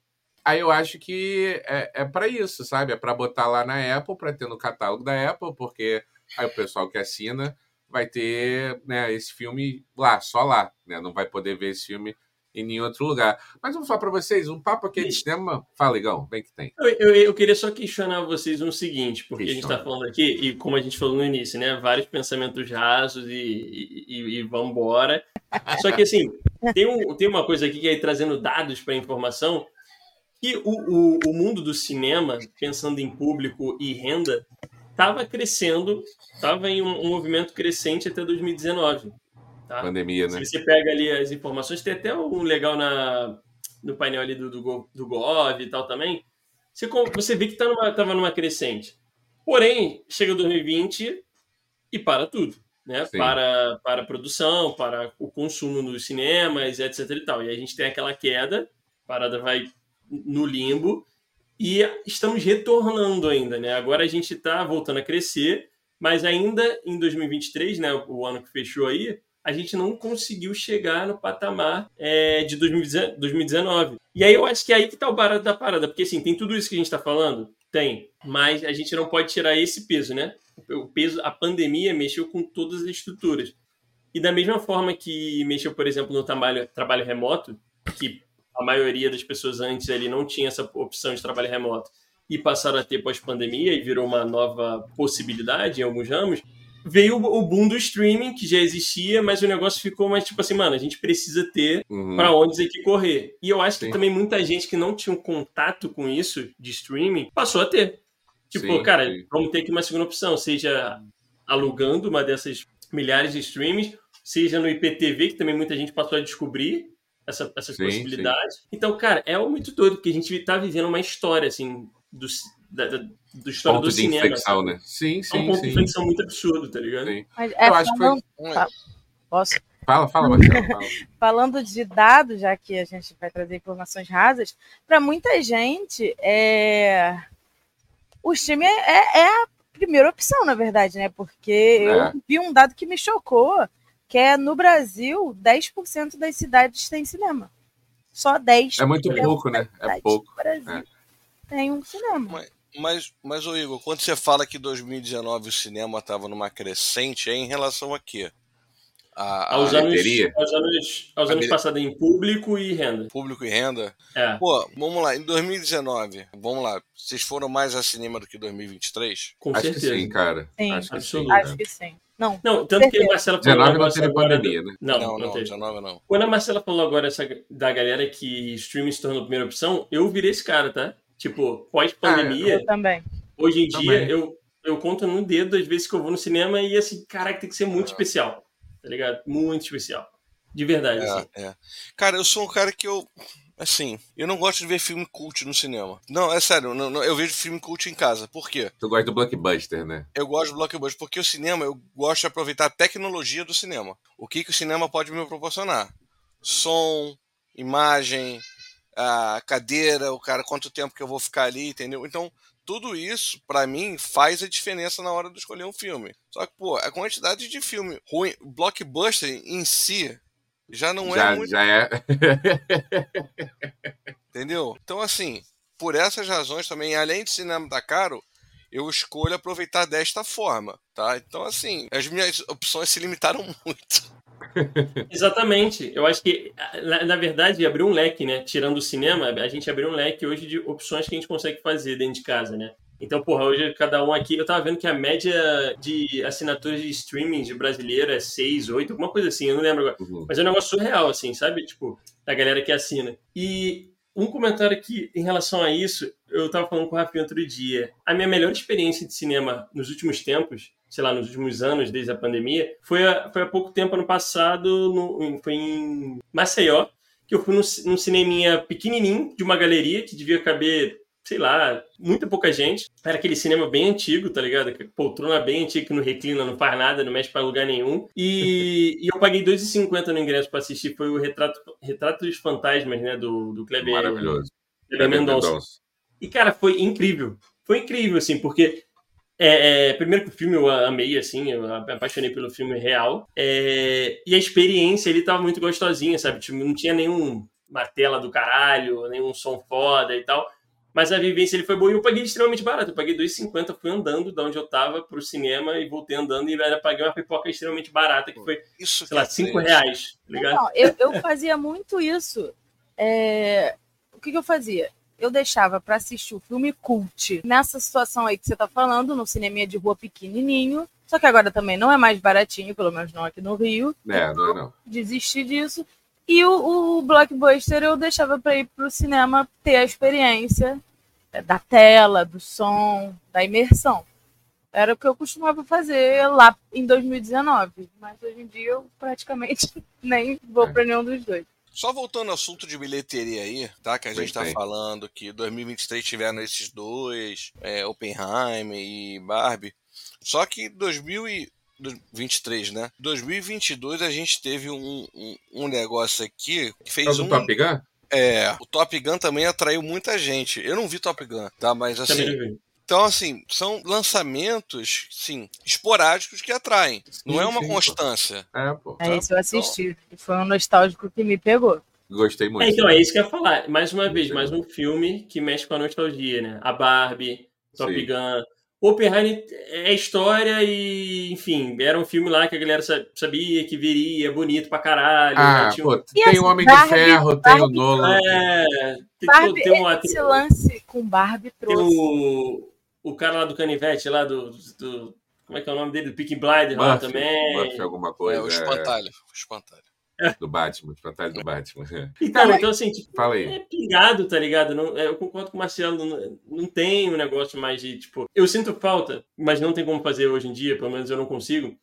aí eu acho que é, é para isso, sabe? É para botar lá na Apple, para ter no catálogo da Apple, porque aí o pessoal que assina vai ter né, esse filme lá, só lá. Né? Não vai poder ver esse filme em nenhum outro lugar. Mas vamos falar para vocês, um papo aqui de cinema. Fala, Igão, bem que tem. Eu, eu, eu, queria só questionar vocês um seguinte, porque Questiona. a gente está falando aqui, e como a gente falou no início, né? Vários pensamentos rasos e, e, e vamos embora. Só que, assim, [LAUGHS] tem, um, tem uma coisa aqui que é trazendo dados para informação, que o, o, o mundo do cinema, pensando em público e renda, estava crescendo, estava em um, um movimento crescente até 2019. Tá? Pandemia, né? Se você pega ali as informações, tem até um legal na, no painel ali do, do, do Gov e tal também. Você, você vê que tá numa, tava numa crescente. Porém, chega 2020 e para tudo. Né? Para, para a produção, para o consumo nos cinemas, etc. E, tal. e a gente tem aquela queda, a parada vai no limbo, e estamos retornando ainda. Né? Agora a gente está voltando a crescer, mas ainda em 2023, né, o ano que fechou aí, a gente não conseguiu chegar no patamar é, de 2019. E aí eu acho que é aí que tá o barato da parada, porque assim, tem tudo isso que a gente está falando? Tem, mas a gente não pode tirar esse peso, né? O peso, a pandemia mexeu com todas as estruturas. E da mesma forma que mexeu, por exemplo, no trabalho, trabalho remoto, que a maioria das pessoas antes ali não tinha essa opção de trabalho remoto e passaram a ter pós-pandemia e virou uma nova possibilidade em alguns ramos, veio o boom do streaming, que já existia, mas o negócio ficou mais tipo assim, mano, a gente precisa ter uhum. para onde isso aqui correr. E eu acho Sim. que também muita gente que não tinha um contato com isso de streaming passou a ter. Tipo, sim, cara, sim. vamos ter aqui uma segunda opção, seja alugando uma dessas milhares de streamings, seja no IPTV, que também muita gente passou a descobrir essa, essas sim, possibilidades. Então, cara, é muito doido, porque a gente tá vivendo uma história, assim, do, da, da, do história ponto do de cinema. Inflexão, né? Sim, sim. É um ponto sim. de inflexão muito absurdo, tá ligado? Sim. Mas, é, Eu acho falando... que foi. Posso? Fala, fala, Marcelo. Fala. [LAUGHS] Falando de dados, já que a gente vai trazer informações rasas, para muita gente, é... o streaming é, é, a primeira opção, na verdade, né? Porque é. eu vi um dado que me chocou, que é no Brasil, 10% das cidades têm cinema. Só 10%. É muito pouco, né? É pouco. Brasil é. tem um cinema. Mas, mas, mas ô Igor, quando você fala que 2019 o cinema estava numa crescente, é em relação a quê? A, aos, anos, aos anos, aos anos passados em público e renda. Público e renda? É. Pô, vamos lá, em 2019, vamos lá, vocês foram mais a cinema do que 2023? Com Acho certeza. que sim, cara. Sim, acho que sim. Acho que sim. Não, não tanto que a Marcela falou 19 agora. Não pandemia, né? Não, não, não, 19 não. Quando a Marcela falou agora essa, da galera que streaming se tornou a primeira opção, eu virei esse cara, tá? Tipo, pós-pandemia. Ah, eu também. Hoje em dia, eu, eu conto no dedo as vezes que eu vou no cinema e assim, caraca, tem que ser muito ah. especial tá ligado? Muito especial. De verdade, é, assim. É. Cara, eu sou um cara que eu. Assim, eu não gosto de ver filme cult no cinema. Não, é sério, não, não, eu vejo filme cult em casa. Por quê? Tu gosta do blockbuster, né? Eu gosto do blockbuster porque o cinema, eu gosto de aproveitar a tecnologia do cinema. O que, que o cinema pode me proporcionar? Som, imagem, a cadeira, o cara, quanto tempo que eu vou ficar ali, entendeu? Então, tudo isso, para mim, faz a diferença na hora de escolher um filme. Só que, pô, a quantidade de filme ruim, blockbuster em si, já não é já, é muito. Já é. [LAUGHS] Entendeu? Então, assim, por essas razões também, além de cinema tá caro, eu escolho aproveitar desta forma, tá? Então, assim, as minhas opções se limitaram [LAUGHS] muito. Exatamente. Eu acho que, na, na, verdade, abriu um leque, né? Tirando o cinema, a gente abriu um leque hoje de opções que a gente consegue fazer dentro de casa, né? Então, porra, hoje cada um aqui. Eu tava vendo que a média de assinaturas de streaming de brasileiro é 6, 8, alguma coisa assim, eu não lembro agora. Uhum. Mas é um negócio surreal, assim, sabe? Tipo, da galera que assina. E um comentário aqui em relação a isso, eu tava falando com o Rafinha outro dia. A minha melhor experiência de cinema nos últimos tempos sei lá, nos últimos anos, desde a pandemia, foi, a, foi há pouco tempo, ano passado, no, foi em Maceió, que eu fui num, num cineminha pequenininho, de uma galeria, que devia caber, sei lá, muita pouca gente. Era aquele cinema bem antigo, tá ligado? Poltrona bem antiga, que não reclina, não faz nada, não mexe pra lugar nenhum. E, e eu paguei R$ 2,50 no ingresso para assistir, foi o Retrato, Retrato dos Fantasmas, né, do, do Kleber... Maravilhoso. Kleber Mendonça. E, cara, foi incrível. Foi incrível, assim, porque é, é, primeiro que o filme eu amei, assim, eu me apaixonei pelo filme real. É, e a experiência ele tava muito gostosinha, sabe? Tipo, não tinha nenhum uma tela do caralho, nenhum som foda e tal. Mas a vivência ele foi boa e eu paguei extremamente barato. Eu paguei 2,50, fui andando da onde eu tava pro cinema e voltei andando e ainda paguei uma pipoca extremamente barata, que foi, isso sei lá, 5 é reais. Tá ligado? Não, eu, eu fazia muito isso. É... O que, que eu fazia? Eu deixava para assistir o filme cult nessa situação aí que você tá falando, no cineminha de rua pequenininho. Só que agora também não é mais baratinho, pelo menos não aqui no Rio. É, não é não. Desisti disso. E o, o blockbuster eu deixava para ir pro cinema ter a experiência da tela, do som, da imersão. Era o que eu costumava fazer lá em 2019. Mas hoje em dia eu praticamente [LAUGHS] nem vou para nenhum dos dois. Só voltando ao assunto de bilheteria aí, tá? Que a gente tá falando que 2023 tiveram esses dois, é, Oppenheimer e Barbie. Só que 2023, né? 2022 a gente teve um, um, um negócio aqui que fez um... Top Gun? É, o Top Gun também atraiu muita gente. Eu não vi Top Gun, tá? Mas assim... Então, assim, são lançamentos, sim, esporádicos que atraem. Sim, não é uma sim, constância. Pô. É, pô. É isso, eu assisti. Então... Foi um nostálgico que me pegou. Gostei muito. É, então, é isso que eu ia falar. Mais uma vez, mais um filme que mexe com a nostalgia, né? A Barbie, Top sim. Gun. Oppenheimer é história e, enfim, era um filme lá que a galera sabia que viria, bonito pra caralho. Ah, né? pô, tem assim, o Homem Barbie, de Ferro, Barbie, tem o Nolan. É, tem, Barbie, tem um, esse lance com Barbie trouxe. Tem o, o cara lá do Canivete, lá do, do. Como é que é o nome dele? Do Pick Blind lá também. Murphy, alguma coisa. É, o espantalho. O espantalho. Do Batman, espantalho do Batman. Então, então assim, tipo, Fala aí. é pingado, tá ligado? Não, é, eu concordo com o Marcelo, não, não tem um negócio mais de, tipo, eu sinto falta, mas não tem como fazer hoje em dia, pelo menos eu não consigo,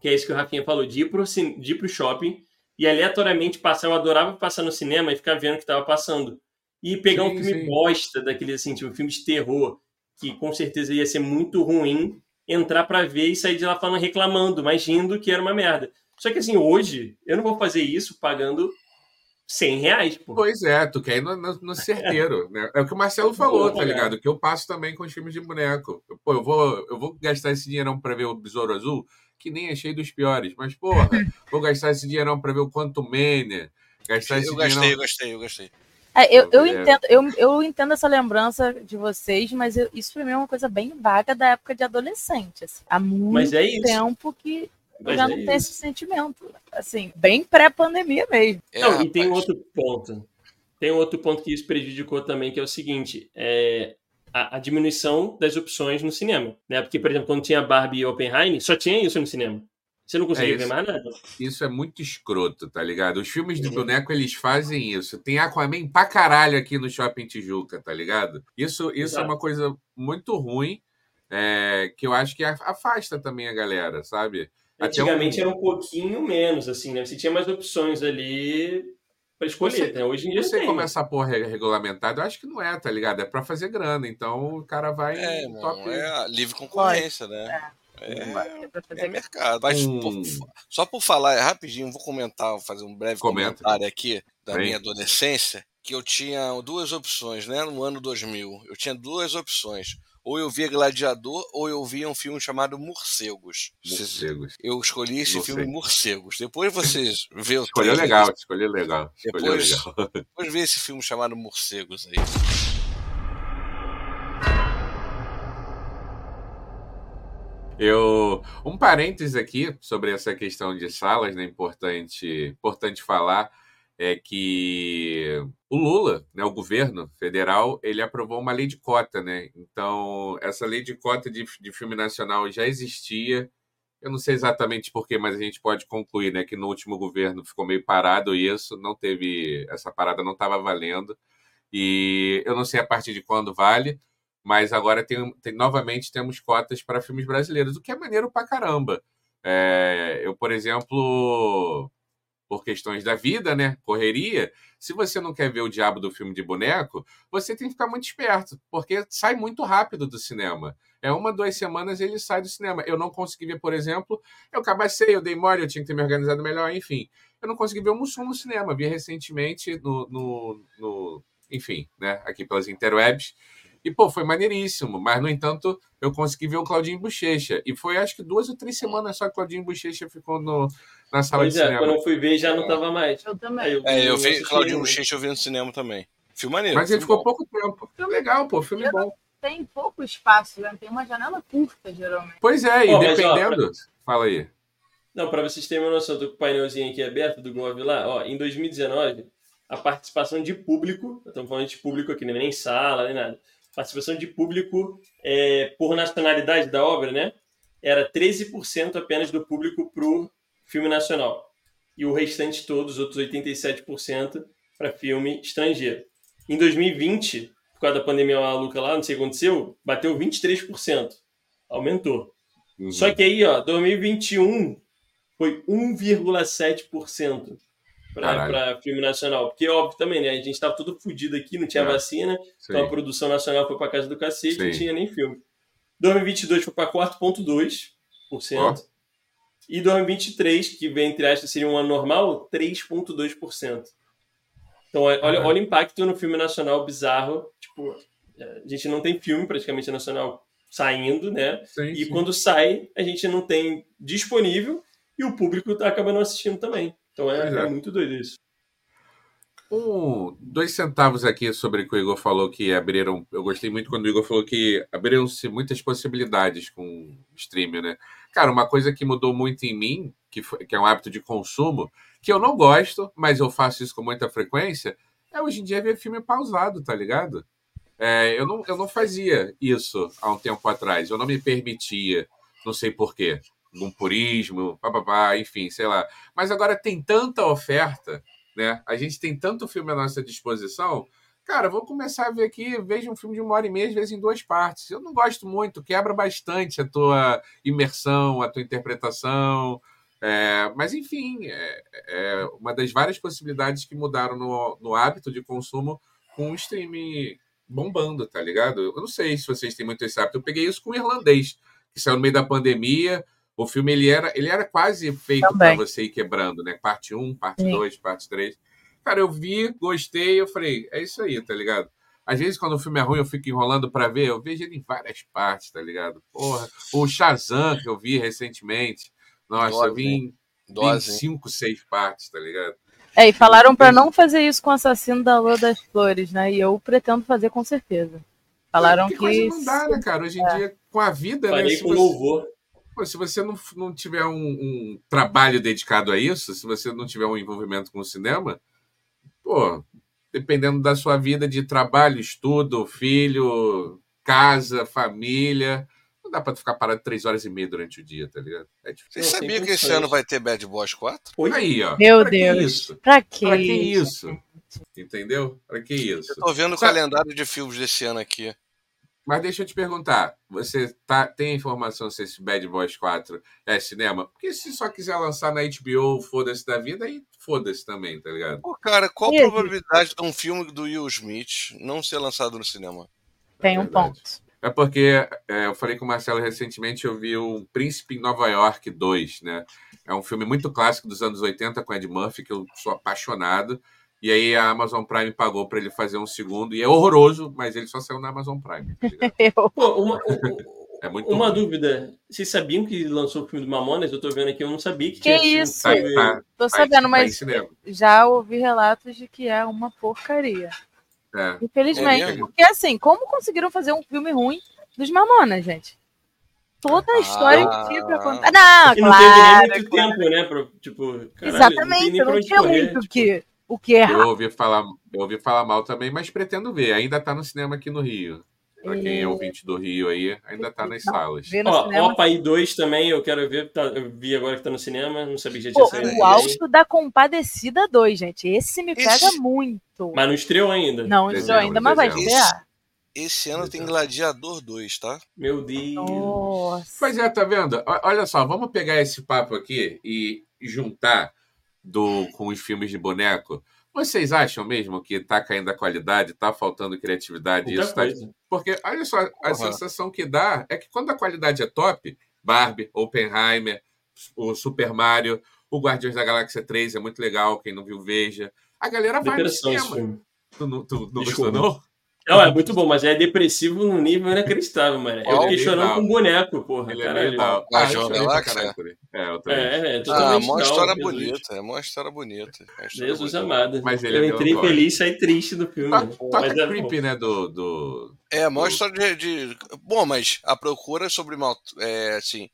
que é isso que o Rafinha falou, de ir pro, de ir pro shopping e aleatoriamente passar, eu adorava passar no cinema e ficar vendo o que tava passando. E pegar sim, um filme sim. bosta, daquele assim, tipo, um filme de terror, que com certeza ia ser muito ruim, entrar para ver e sair de lá falando, reclamando, mas rindo que era uma merda. Só que assim, hoje, eu não vou fazer isso pagando 100 reais, pô. Pois é, tu quer ir no, no, no certeiro, [LAUGHS] né? É o que o Marcelo falou, tá ligado? Que eu passo também com os filmes de boneco. Pô, eu vou, eu vou gastar esse dinheirão pra ver o Besouro Azul, que nem achei dos piores, mas, porra, [LAUGHS] vou gastar esse dinheirão pra ver o Quanto Mania. Gastar esse eu gostei, dinheirão... eu gostei, eu gostei. É, eu, eu, entendo, eu, eu entendo essa lembrança de vocês, mas eu, isso pra mim é uma coisa bem vaga da época de adolescente. Assim. Há muito é tempo que eu já é não tenho esse sentimento. Assim, bem pré-pandemia mesmo. É, não, e tem outro ponto. Tem outro ponto que isso prejudicou também, que é o seguinte: é a, a diminuição das opções no cinema. Né? Porque, por exemplo, quando tinha Barbie e Oppenheimer, só tinha isso no cinema. Você não conseguia é ver mais nada. Isso é muito escroto, tá ligado? Os filmes de boneco, eles fazem isso. Tem Aquaman pra caralho aqui no Shopping Tijuca, tá ligado? Isso, isso é uma coisa muito ruim, é, que eu acho que afasta também a galera, sabe? Antigamente um... era um pouquinho menos, assim, né? Você tinha mais opções ali para escolher, você, né? Hoje em dia você tem. como essa porra é regulamentada, eu acho que não é, tá ligado? É para fazer grana, então o cara vai é, top... é livre concorrência, né? É, é, é mercado. Mas hum. por, só por falar é rapidinho, vou comentar, vou fazer um breve Comenta. comentário aqui da Bem. minha adolescência, que eu tinha duas opções, né? No ano 2000, eu tinha duas opções ou eu via Gladiador, ou eu via um filme chamado Morcegos. Morcegos. Eu escolhi esse Não filme sei. Morcegos. Depois vocês vê o Escolheu legal, escolheu legal. Escolheu depois, legal. [LAUGHS] depois vê esse filme chamado Morcegos aí. Eu um parênteses aqui sobre essa questão de salas, né? Importante, importante falar é que o Lula, né, o governo federal, ele aprovou uma lei de cota, né? Então, essa lei de cota de, de filme nacional já existia. Eu não sei exatamente porquê, mas a gente pode concluir, né, que no último governo ficou meio parado isso, não teve essa parada não estava valendo. E eu não sei a partir de quando vale, mas agora tem, tem novamente temos cotas para filmes brasileiros, o que é maneiro pra caramba. É, eu, por exemplo, por questões da vida, né? Correria. Se você não quer ver o diabo do filme de boneco, você tem que ficar muito esperto, porque sai muito rápido do cinema. É uma, duas semanas ele sai do cinema. Eu não consegui ver, por exemplo, eu cabacei, eu dei mole, eu tinha que ter me organizado melhor, enfim. Eu não consegui ver o Mussum no cinema. Vi recentemente no, no, no enfim, né? Aqui pelas interwebs. E, pô, foi maneiríssimo. Mas, no entanto, eu consegui ver o Claudinho Bochecha. E foi, acho que, duas ou três semanas só que o Claudinho Bochecha ficou no, na sala pois de é, cinema. Quando eu fui ver, já não tava mais. Eu também. Eu, é, eu vi Claudinho Bochecha eu vi no cinema também. Filme maneiro. Mas ele ficou bom. pouco tempo. É legal, pô, filme Eu bom. Tem pouco espaço, né? Tem uma janela curta, geralmente. Pois é, e Ó, mas, ó, dependendo. Fala aí. Não, para vocês terem uma noção, eu tô com o painelzinho aqui aberto do Gov lá. Ó, em 2019, a participação de público, estamos falando de público aqui, não é nem sala, nem nada. Participação de público é, por nacionalidade da obra, né? Era 13% apenas do público pro filme nacional. E o restante todos, os outros 87%, para filme estrangeiro. Em 2020, por causa da pandemia maluca lá, não sei o que aconteceu, bateu 23%. Aumentou. Uhum. Só que aí, ó, 2021 foi 1,7% Caralho. Para filme nacional. Porque, óbvio, também, né? A gente tava tudo fudido aqui, não tinha É. vacina, Sim. então a produção nacional foi pra casa do cacete, não Sim. tinha nem filme. 2022 foi para 4,2%. E 2023, que vem entre aspas seria um ano normal, 3,2%. Então, olha, Caralho. olha o impacto no filme nacional bizarro. Tipo, a gente não tem filme praticamente nacional saindo, né? Sim, E sim. quando sai, a gente não tem disponível e o público tá acabando assistindo também. Então é, é. é muito doido isso. Um, dois centavos aqui sobre o que o Igor falou que abriram. Eu gostei muito quando o Igor falou que abriram-se muitas possibilidades com o streaming, né? Cara, uma coisa que mudou muito em mim, que, foi- que é um hábito de consumo, que eu não gosto, mas eu faço isso com muita frequência, é hoje em dia ver filme pausado, tá ligado? É, eu, não, eu não fazia isso há um tempo atrás. Eu não me permitia, não sei porquê. Um purismo, papapá, enfim, sei lá. Mas agora tem tanta oferta né? A gente tem tanto filme à nossa disposição. Cara, vou começar a ver aqui, vejo um filme de uma hora e meia, às vezes em duas partes. Eu não gosto muito, quebra bastante a tua imersão, a tua interpretação. É, mas, enfim, é, é uma das várias possibilidades que mudaram no, no hábito de consumo com o streaming bombando, tá ligado? Eu não sei se vocês têm muito esse hábito. Eu peguei isso com o irlandês, que saiu no meio da pandemia. O filme ele era, ele era quase feito para você ir quebrando, né? Parte 1, parte Sim. 2, parte 3. Cara, eu vi, gostei, eu falei, é isso aí, tá ligado? Às vezes, quando o filme é ruim, eu fico enrolando pra ver, eu vejo ele em várias partes, tá ligado? Porra, o Shazam que eu vi recentemente. Nossa, eu vi em, em Dose, hein? cinco, seis partes, tá ligado? É, e falaram pra não fazer isso com o assassino da Lua das Flores, né? E eu pretendo fazer com certeza. Falaram Porque coisa que. não dá, né, cara? Hoje em dia, com a vida, né? Falei Se com você, louvor. Pô, se você não, não tiver um, um trabalho dedicado a isso, se você não tiver um envolvimento com o cinema, pô, dependendo da sua vida de trabalho, estudo, filho, casa, família, não dá pra ficar parado três horas e meia durante o dia, tá ligado? É Você sabia que esse ano vai ter Bad Boys 4? Oi? Aí, ó. Meu pra Que Deus. isso? Pra que, Pra que isso? Entendeu? Pra que isso? Eu tô vendo o Sabe- calendário de filmes desse ano aqui. Mas deixa eu te perguntar, você tá, tem informação se esse Bad Boys 4 é cinema? Porque se só quiser lançar na HBO, foda-se da vida, aí foda-se também, tá ligado? Pô, cara, qual a E probabilidade de um filme do Will Smith não ser lançado no cinema? Tem É um ponto. É porque é, eu falei com o Marcelo recentemente, eu vi o Príncipe em Nova York 2, né? É um filme muito clássico dos anos 80 com Ed Murphy, que eu sou apaixonado. E aí a Amazon Prime pagou para ele fazer um segundo, e é horroroso, mas ele só saiu na Amazon Prime. [LAUGHS] Pô, uma, um- É muito uma ruim. dúvida. Vocês sabiam que lançou o filme do Mamonas? Eu tô vendo aqui, eu não sabia que, Que tinha isso? Tá, tá, Tô tá- sabendo, tá mas já ouvi relatos de que é uma porcaria. É. Infelizmente. É porque assim, como conseguiram fazer um filme ruim dos Mamonas, gente? Toda a história Ah. que tinha pra contar. Não, E não teve claro. nem muito tempo, né? Pra, tipo, caralho, não Exatamente, não, onde tinha correr, muito o tipo, que, o que errar. Eu ouvi falar, eu ouvi falar mal também, mas pretendo ver. Ainda tá no cinema aqui no Rio. Pra quem é ouvinte do Rio aí, ainda tá nas salas. Ver no Ó, cinema. Opa aí 2 também, eu quero ver, tá- eu vi agora que tá no cinema, não sabia que já Pô, tinha saído. o Alto da Compadecida 2, gente. Esse me pega Esse- muito. Mas não estreou ainda. Não, Dezembro, isso ainda, mas vai estrear. Esse ano tem. Gladiador 2, tá? Meu Deus. Nossa. Pois é, tá vendo? Olha só, vamos pegar esse papo aqui e juntar do, com os filmes de boneco. Vocês acham mesmo que tá caindo a qualidade, tá faltando criatividade? Isso tá. Porque, olha só, a Porra. sensação que dá é que quando a qualidade é top, Barbie, Oppenheimer, o Super Mario, o Guardiões da Galáxia 3 é muito legal, quem não viu, veja. A galera vai no Depressão cinema. Tu, não- tu não Desculpa. gostou, não? Não, é muito bom, mas é depressivo num nível inacreditável, mano. Eu fiquei chorando Legal. com boneco, porra. Ele é Caralho. eu pra Galáxia? caralho por ele. É, o 3. É, é, ah, uma história bonita. É uma história bonita. É Jesus amado. Mas ele eu é entrei feliz e saí triste do filme. Tá, tá mas é creepy, né? Do, do, é, a maior história de, de, Bom, mas a procura sobre mal. É, assim,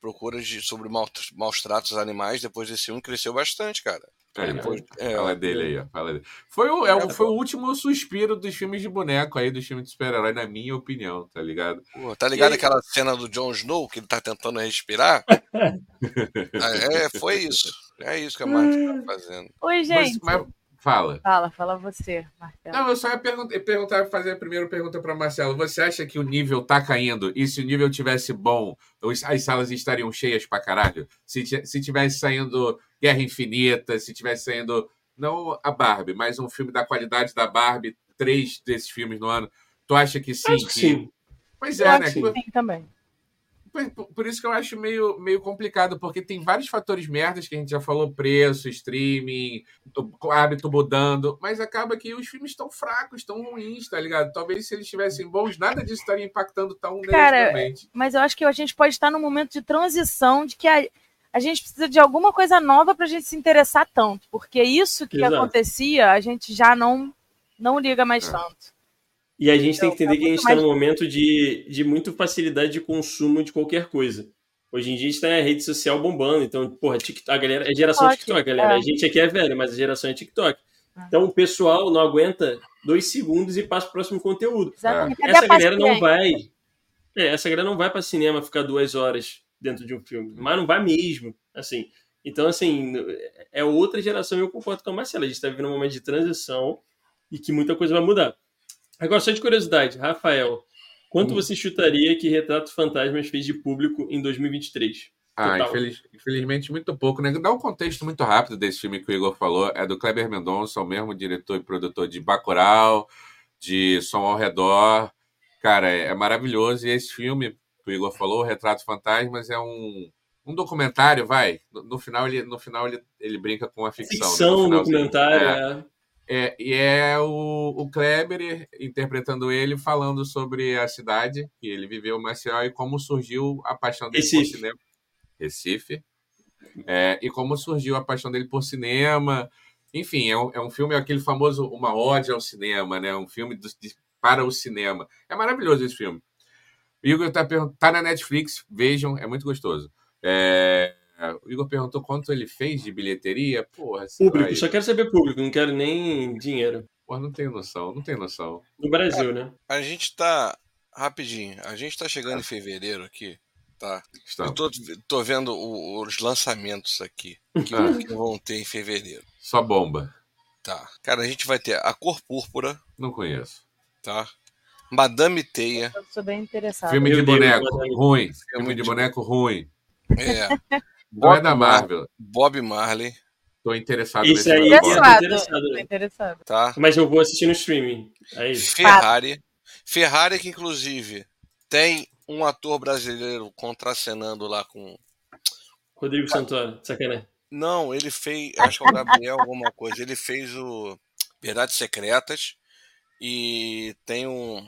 procura de, sobre mal, maus tratos animais depois desse filme cresceu bastante, cara. É, depois, é, fala dele aí, ó. Fala dele. Foi, o, é, foi o último suspiro dos filmes de boneco aí, dos filmes de super-herói, na minha opinião, tá ligado? Pô, tá ligado aí... aquela cena do Jon Snow que ele tá tentando respirar? [LAUGHS] é, foi isso. É isso que a Marta tá fazendo. Oi, gente. Mas, mas Fala. Fala, fala você, Marcelo. Não, eu só ia perguntar, perguntar fazer a primeira pergunta para Marcelo. Você acha que o nível tá caindo? E se o nível tivesse bom, as salas estariam cheias pra caralho? Se, se tivesse saindo Guerra Infinita, se tivesse saindo não a Barbie, mas um filme da qualidade da Barbie, três desses filmes no ano, tu acha que sim? Acho que... sim. Pois é, eu né? Sim, também por, por, isso que eu acho meio, meio complicado, porque tem vários fatores merdas que a gente já falou: preço, streaming, o hábito mudando, mas acaba que os filmes estão fracos, estão ruins, tá ligado? Talvez se eles estivessem bons, nada disso estaria impactando tão Cara, Mas eu acho que a gente pode estar num momento de transição de que a, a gente precisa de alguma coisa nova para a gente se interessar tanto, porque isso que Exato. acontecia, a gente já não, não liga mais é. tanto. E a gente então, tem que entender é que a gente está num momento de, de muita facilidade de consumo de qualquer coisa. Hoje em dia a gente tá na rede social bombando, então, porra, TikTok, a galera, é geração TikTok, galera. É. A gente aqui é velho, mas a geração é TikTok. É. Então o pessoal não aguenta dois segundos e passa para o próximo conteúdo. Exatamente. Essa galera não vai. É, essa galera não vai para cinema ficar duas horas dentro de um filme, mas não vai mesmo, assim. Então, assim, é outra geração e eu concordo com a Marcela. A gente está vivendo um momento de transição e que muita coisa vai mudar. Agora, só de curiosidade, Rafael, quanto hum. você chutaria que Retrato Fantasmas fez de público em 2023? Ah, infeliz, infelizmente muito pouco, né? Dá um contexto muito rápido desse filme que o Igor falou. É do Kleber Mendonça, o mesmo diretor e produtor de Bacurau, de Som ao Redor. Cara, é, é maravilhoso. E esse filme que o Igor falou, Retrato Fantasmas, é um, um documentário, vai. No, no, final, ele, no final ele, ele brinca com a ficção. Ficção, né? documentário, é. é. É, e é o, o Kleber interpretando ele falando sobre a cidade que ele viveu, Maceió, e como surgiu a paixão dele Recife. por cinema. Recife. É, e como surgiu a paixão dele por cinema. Enfim, é um, é um filme, aquele famoso Uma Ode ao Cinema, né? Um filme do, de, para o cinema. É maravilhoso esse filme. O Igor está tá na Netflix, vejam, é muito gostoso. É, o Igor perguntou quanto ele fez de bilheteria. Porra, público, vai... só quero saber público, não quero nem dinheiro. Porra, não tenho noção, não tenho noção. No Brasil, né? A gente tá. Rapidinho, a gente tá chegando em fevereiro aqui, tá? Estamos. Eu tô, tô vendo o, os lançamentos aqui que, ah. que vão ter em fevereiro. Só bomba. Tá. Cara, a gente vai ter A Cor Púrpura. Não conheço. Tá. Madame Teia. Eu sou bem interessado. Filme de boneco ruim. Filme de boneco ruim. É. [LAUGHS] Não é da Marvel. Bob Marley. Tô interessado Isso aí, interessado. interessado. Tô interessado. Tá. Mas eu vou assistir no streaming. Aí. Ferrari. Ferrari que inclusive tem um ator brasileiro contracenando lá com Rodrigo Santoro, sacanagem. Não, ele fez, acho que é o Gabriel alguma coisa. Ele fez o Verdades Secretas e tem um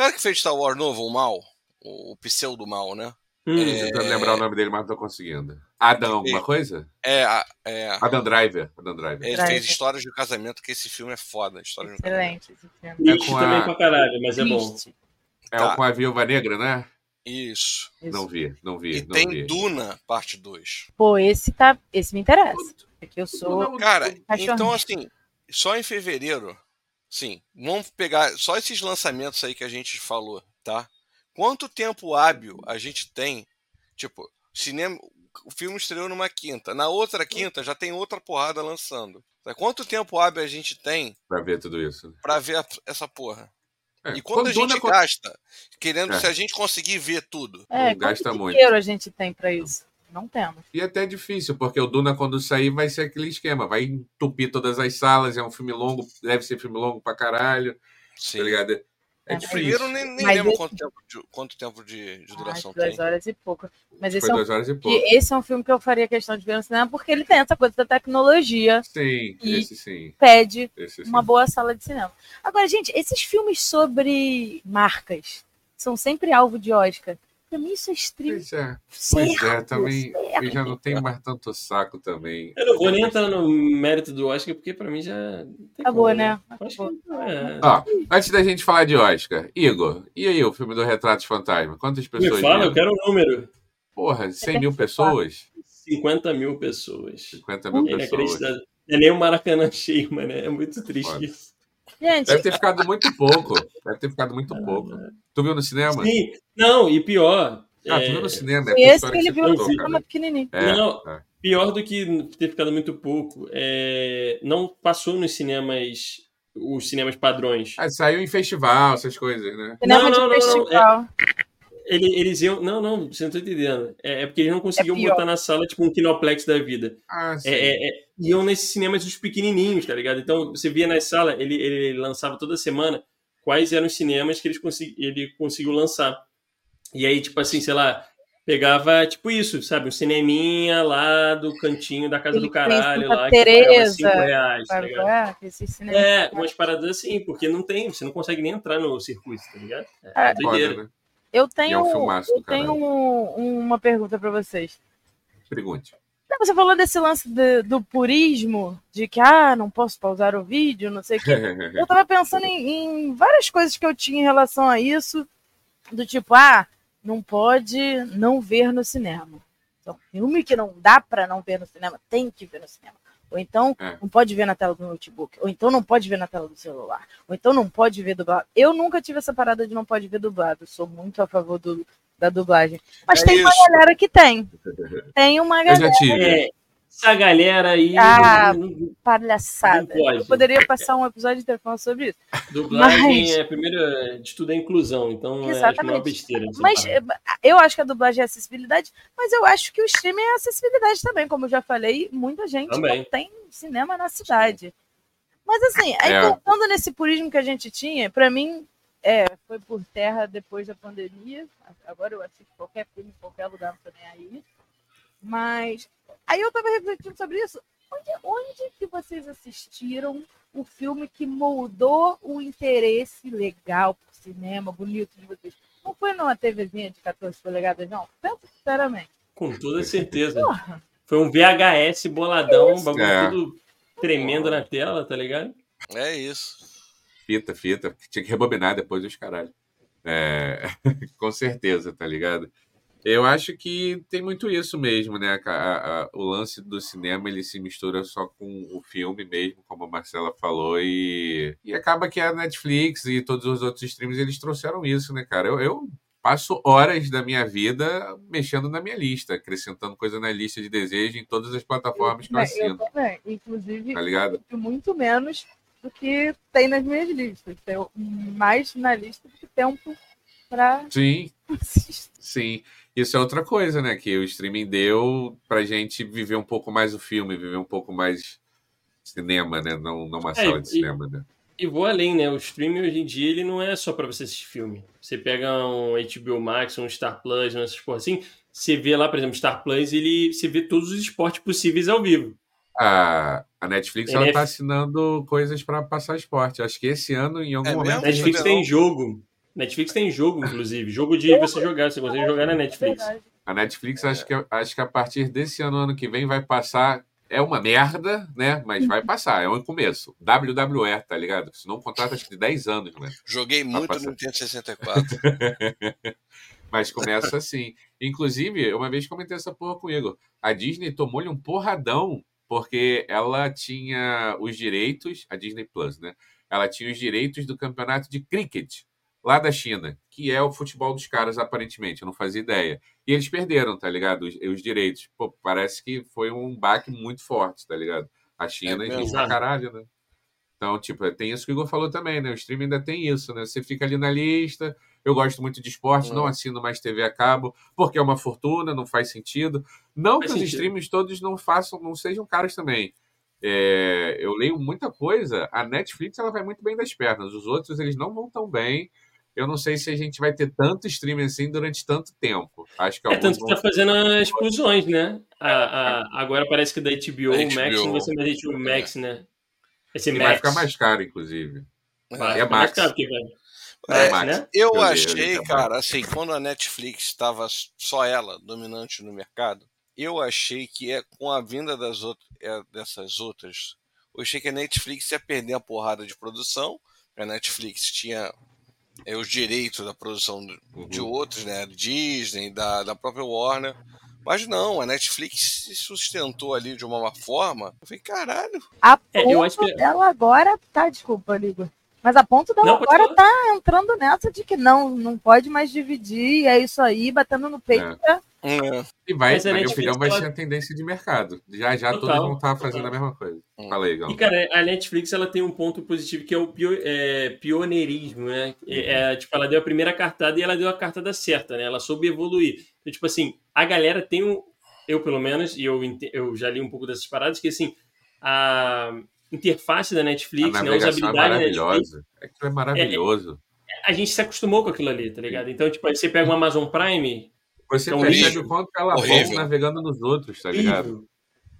cara que fez Star Wars novo, o mal, o, o pseudo mal, né? Hum, é... Tentando lembrar o nome dele, mas não tô conseguindo. Adam, alguma coisa? É, é. Adam Driver. Adam Driver. Ele Driver. fez Histórias de Casamento, que esse filme é foda. Histórias Excelente esse filme. É com a... também pra caralho, mas é bom. É tá. com a Viúva Negra, né? Isso. Isso. Não vi, não vi. E não tem vi. Duna, parte 2. Pô, esse tá. Esse me interessa. Porque eu sou. Cara, então assim, só em fevereiro, sim, vamos pegar só esses lançamentos aí que a gente falou, tá? Quanto tempo hábil a gente tem? Tipo, cinema, o filme estreou numa quinta, na outra quinta já tem outra porrada lançando. Quanto tempo hábil a gente tem para ver tudo isso? Para ver essa porra. É, e quando a gente Duna... gasta, querendo é. se a gente conseguir ver tudo. É, gasta muito. dinheiro a gente tem para isso? Não temos. E é até difícil, porque o Duna, quando sair, vai ser aquele esquema. Vai entupir todas as salas, é um filme longo, deve ser filme longo pra caralho. Tá Sim. Tá ligado? É Primeiro, nem, nem lembro esse... quanto tempo, de, quanto tempo de, de duração ah, duas tem. horas e pouco. Mas esse Foi é um, duas horas e pouco. esse é um filme que eu faria questão de ver no cinema porque ele tem essa coisa da tecnologia. Sim, esse sim. Pede esse uma boa sala de cinema. Agora, gente, esses filmes sobre marcas são sempre alvo de Oscar. Pra mim isso é extremo. Pois é, pois é também. Certo. Eu já não tenho mais tanto saco também. Eu não vou nem entrar no mérito do Oscar, porque pra mim já. Acabou, como, né? Acabou. É... Ó, antes da gente falar de Oscar, Igor, e aí o filme do Retratos Fantasma? Quantas pessoas? Me fala, viram? eu quero o um número. Porra, 100 mil pessoas? 50 mil pessoas. 50 mil é pessoas. É nem o Maracanã cheio, mano. É muito triste Foda. isso. Gente. Deve ter ficado muito pouco. Deve ter ficado muito ah, pouco. Tu viu no cinema? Sim. Não, e pior. Ah, é... tu viu no cinema? É esse que ele viu no cinema pequenininho. É, não, é. pior do que ter ficado muito pouco, é... não passou nos cinemas, os cinemas padrões. Ah, saiu em festival, essas coisas, né? Cinema não, não, não, festival. Não, é eles iam. Não, não, você não tá entendendo. É, é porque eles não conseguiam é botar na sala, tipo, um Kinoplex da vida. Ah, sim. É, é, é, iam nesses cinemas os pequenininhos, tá ligado? Então, você via na sala, ele, ele lançava toda semana quais eram os cinemas que eles consegui, ele conseguiu lançar. E aí, tipo assim, sei lá, pegava, tipo isso, sabe? Um cineminha lá do cantinho da casa ele do caralho, lá, Tereza, que pagava reais, tá ligado? É, umas paradas assim, porque não tem, você não consegue nem entrar no circuito, tá ligado? É, é doideira. Né? Eu tenho, é um eu tenho uma pergunta para vocês. Pergunte. Você falou desse lance de, do purismo, de que ah, não posso pausar o vídeo, não sei o quê. [LAUGHS] eu tava pensando em, em, várias coisas que eu tinha em relação a isso, do tipo, ah, não pode não ver no cinema. Então, filme que não dá para não ver no cinema, tem que ver no cinema ou então é. não pode ver na tela do notebook, ou então não pode ver na tela do celular, ou então não pode ver dublado. Eu nunca tive essa parada de não pode ver dublado, sou muito a favor do, da dublagem. Mas é tem isso. uma galera que tem. [LAUGHS] Tem uma galera. Eu já tive. É, essa galera aí. Ah, não, palhaçada. Não Eu poderia passar um episódio inteiro falando sobre isso. Dublagem mas... é primeiro de tudo é inclusão, então Exatamente. é uma besteira. Mas eh, eu acho que a dublagem é acessibilidade, mas eu acho que o streaming é acessibilidade também, como eu já falei, muita gente também. não tem cinema na cidade. Mas assim, aí é. voltando nesse purismo que a gente tinha, para mim é, foi por terra depois da pandemia. Agora eu assisto qualquer filme em qualquer lugar, não tô nem aí. Mas aí eu tava refletindo sobre isso. Onde, onde que vocês assistiram o filme que moldou o interesse legal por cinema, bonito de vocês? Não foi numa TVzinha de 14 polegadas, não? Penso sinceramente. Com toda certeza. Porra. Foi um VHS boladão, um bagulho é. tudo tremendo na tela, tá ligado? É isso. Fita, fita. Tinha que rebobinar depois dos caralho. É... [LAUGHS] Com certeza, tá ligado? Eu acho que tem muito isso mesmo, né? A, a, o lance do cinema ele se mistura só com o filme mesmo, como a Marcela falou, e, e acaba que a Netflix e todos os outros streams eles trouxeram isso, né, cara? Eu, eu passo horas da minha vida mexendo na minha lista, acrescentando coisa na lista de desejo em todas as plataformas que eu assino. Eu também, inclusive, tá ligado? muito menos do que tem nas minhas listas. Tem mais na lista do que tempo para Sim. [LAUGHS] Sim. Isso é outra coisa, né? Que o streaming deu pra gente viver um pouco mais o filme, viver um pouco mais cinema, né? Não, não uma é, sala de e, cinema, né? E vou além, né? O streaming hoje em dia ele não é só para você assistir filme. Você pega um HBO Max, um Star Plus, essas coisas assim, você vê lá, por exemplo, Star Plus, ele você vê todos os esportes possíveis ao vivo. A, a Netflix ela tá assinando coisas para passar esporte. Acho que esse ano, em algum é momento. Netflix tem jogo. Netflix tem jogo, inclusive. Jogo de você jogar, você consegue jogar na Netflix. A Netflix, acho que, acho que a partir desse ano, ano que vem, vai passar. É uma merda, né? Mas vai passar, é um começo. WWE, tá ligado? Se não contrato, acho que de 10 anos, né? Joguei muito no Nintendo 64. [LAUGHS] Mas começa assim. Inclusive, uma vez comentei essa porra com o Igor. A Disney tomou-lhe um porradão porque ela tinha os direitos, a Disney Plus, né? Ela tinha os direitos do campeonato de cricket lá da China, que é o futebol dos caras, aparentemente, eu não fazia ideia. E eles perderam, tá ligado? Os, os direitos. Pô, parece que foi um baque muito forte, tá ligado? A China é e pra caralho, né? Então, tipo, tem isso que o Igor falou também, né? O streaming ainda tem isso, né? Você fica ali na lista. Eu gosto muito de esporte, não assino mais TV a cabo, porque é uma fortuna, não faz sentido. Não faz que sentido. os streams todos não façam, não sejam caros também. É, eu leio muita coisa. A Netflix ela vai muito bem das pernas. Os outros eles não vão tão bem eu não sei se a gente vai ter tanto streaming assim durante tanto tempo. Acho que é tanto que tá fazendo as fusões, né? A, a, agora parece que da HBO, o Max não vai ser mais HBO Max, né? Vai, ser Max. vai ficar mais caro, inclusive. Vai, é Max. Mais caro que vai. É, né? Eu, eu achei, eu cara, assim, quando a Netflix estava só ela dominante no mercado, eu achei que é com a vinda das outras, é, dessas outras, eu achei que a Netflix ia perder a porrada de produção. A Netflix tinha é, os direitos da produção de uhum. outros, né? Disney, da, da própria Warner. Mas não, a Netflix se sustentou ali de uma forma. Eu falei, caralho. A é, eu acho que... dela agora tá, desculpa, Ligo. Mas a ponto dela não, agora tá entrando nessa de que não, não pode mais dividir, é isso aí, batendo no peito. É. É. E vai, na minha opinião, vai ser a tendência de mercado. Já já total, todos vão estar fazendo a mesma coisa. Hum. Fala aí, Gal. E, cara, a Netflix ela tem um ponto positivo que é o pio, é, pioneirismo, né? É, uhum. É, tipo, ela deu a primeira cartada e ela deu a cartada certa, né? Ela soube evoluir. Então, tipo assim, a galera tem um. Eu, pelo menos, e eu, eu já li um pouco dessas paradas, que assim, a interface da Netflix, a né? A usabilidade é maravilhosa. da Netflix. É, é maravilhoso. É, a gente se acostumou com aquilo ali, tá ligado? Então, tipo, aí você pega o Amazon Prime você então, percebe o quanto ela bom navegando nos outros, tá ligado?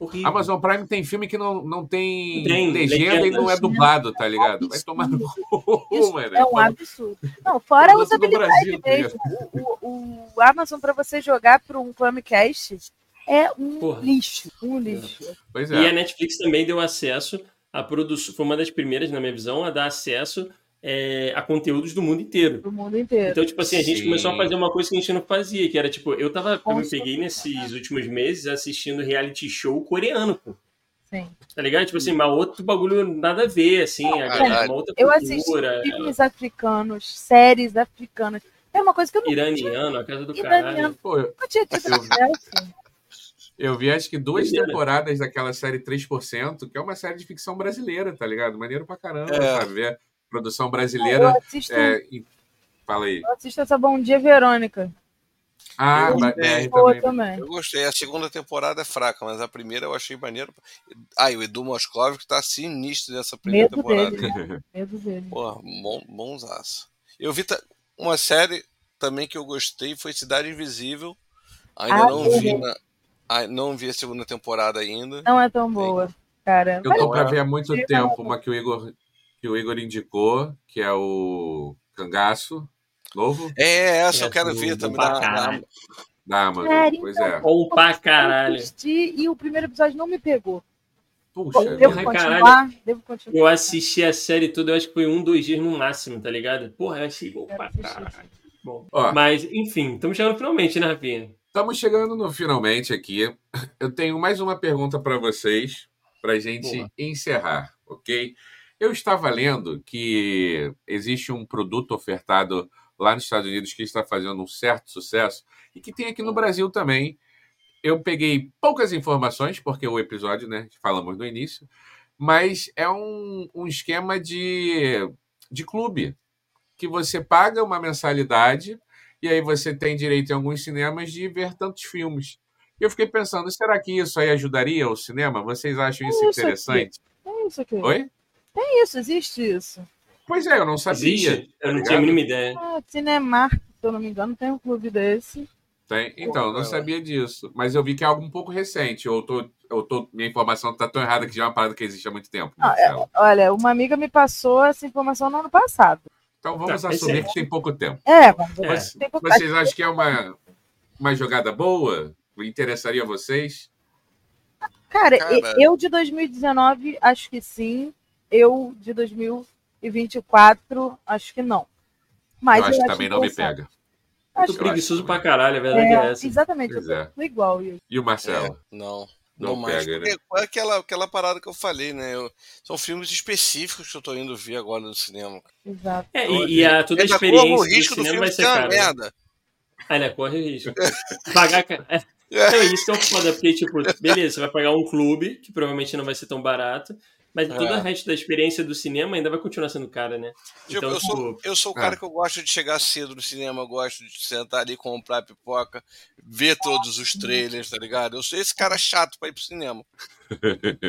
Horrível. Amazon Prime tem filme que não, não tem, tem legenda e não é dublado, tá ligado? Vai tomar no cu, [LAUGHS] mano. É um absurdo. Não, fora a usabilidade Brasil, mesmo. O, o, o, Amazon, para você jogar para um Chromecast, é um Porra. lixo. Um lixo. Pois é. E a Netflix também deu acesso a produção. Foi uma das primeiras, na minha visão, a dar acesso é, a conteúdos do mundo inteiro. Do mundo inteiro. Então, tipo assim, a gente Sim. começou a fazer uma coisa que a gente não fazia, que era tipo, eu tava, eu me peguei nesses últimos meses assistindo reality show coreano, pô. Sim. Tá ligado? Tipo assim, mas outro bagulho nada a ver, assim, ah, uma outra Eu assisti filmes africanos, séries africanas. É uma coisa que eu não Iraniano, a casa do Iraniano. caralho. Pô, eu, não tinha tido acesso. Eu vi acho que duas temporadas daquela série 3%, que é uma série de ficção brasileira, tá ligado? Maneiro pra caramba, é. sabe? Ver produção brasileira. Eu assisto, é, fala aí. Eu assisto essa Bom Dia Verônica. Ah, eu, é, também. também. Eu gostei. A segunda temporada é fraca, mas a primeira eu achei maneiro. Ah, e o Edu Moscov que tá sinistro nessa primeira Medo temporada. Dele, né? Medo dele. Porra, bom, bonzaço. Eu vi uma série também que eu gostei, foi Cidade Invisível. Ainda ah, não vi na, ah, não vi a segunda temporada ainda. Não é tão boa, cara. Eu tô pra ver há muito tempo uma que o Igor que o Igor indicou, que é o Cangaço novo. É, essa é, eu quero ver também. Da, da Amazon, é, pois é. Então, Ou pra caralho. Assisti, e o primeiro episódio não me pegou. Puxa, devo continuar, caralho. devo continuar. Eu assisti a série toda, eu acho que foi um, dois dias no máximo, tá ligado? Porra, eu achei bom pra caralho. Bom, Ó, mas, enfim, estamos chegando finalmente, né, Rafinha? Estamos chegando no finalmente aqui. Eu tenho mais uma pergunta para vocês, para gente Boa. encerrar, ok? Eu estava lendo que existe um produto ofertado lá nos Estados Unidos que está fazendo um certo sucesso e que tem aqui no Brasil também. Eu peguei poucas informações, porque o episódio, né, falamos no início, mas é um, um esquema de, de clube, que você paga uma mensalidade e aí você tem direito em alguns cinemas de ver tantos filmes. E eu fiquei pensando, será que isso aí ajudaria o cinema? Vocês acham isso, isso interessante? Aqui. É isso aqui. Oi? Tem isso, existe isso. Pois é, eu não sabia. Existe? Eu não tinha a mínima ideia. Ah, Cinemark, se eu não me engano, tem um clube desse. Tem? Então, eu não sabia disso. Mas eu vi que é algo um pouco recente. Ou tô, eu tô, minha informação está tão errada que já é uma parada que existe há muito tempo. Ah, é, olha, uma amiga me passou essa informação no ano passado. Então vamos tá, assumir que tem pouco tempo. É, vamos é. Mas, Vocês acham que é uma, uma jogada boa? Interessaria a vocês? Cara, Cara, eu de 2019 acho que sim eu de 2024, acho que não. Mas eu acho que também não me pega. Muito preguiçoso pra caralho, a verdade é, é essa. Exatamente, eu é. igual. Eu. E o Marcelo? É, não. Não, não pega, mais. Né? É aquela, aquela parada que eu falei, né? Eu, são filmes específicos que eu tô indo ver agora no cinema. Exato. É, e, e a, toda a experiência o risco do, do cinema vai ser cara. merda. Ah, né? Corre risco. [LAUGHS] Pagar... É, é isso que é o foda, porque, tipo, beleza, você vai pagar um clube, que provavelmente não vai ser tão barato, mas é. todo o resto da experiência do cinema ainda vai continuar sendo cara, né? Tipo, então, eu, sou, tipo, eu sou o cara é. que eu gosto de chegar cedo no cinema, eu gosto de sentar ali, comprar pipoca, ver todos os trailers, tá ligado? Eu sou esse cara chato pra ir pro cinema.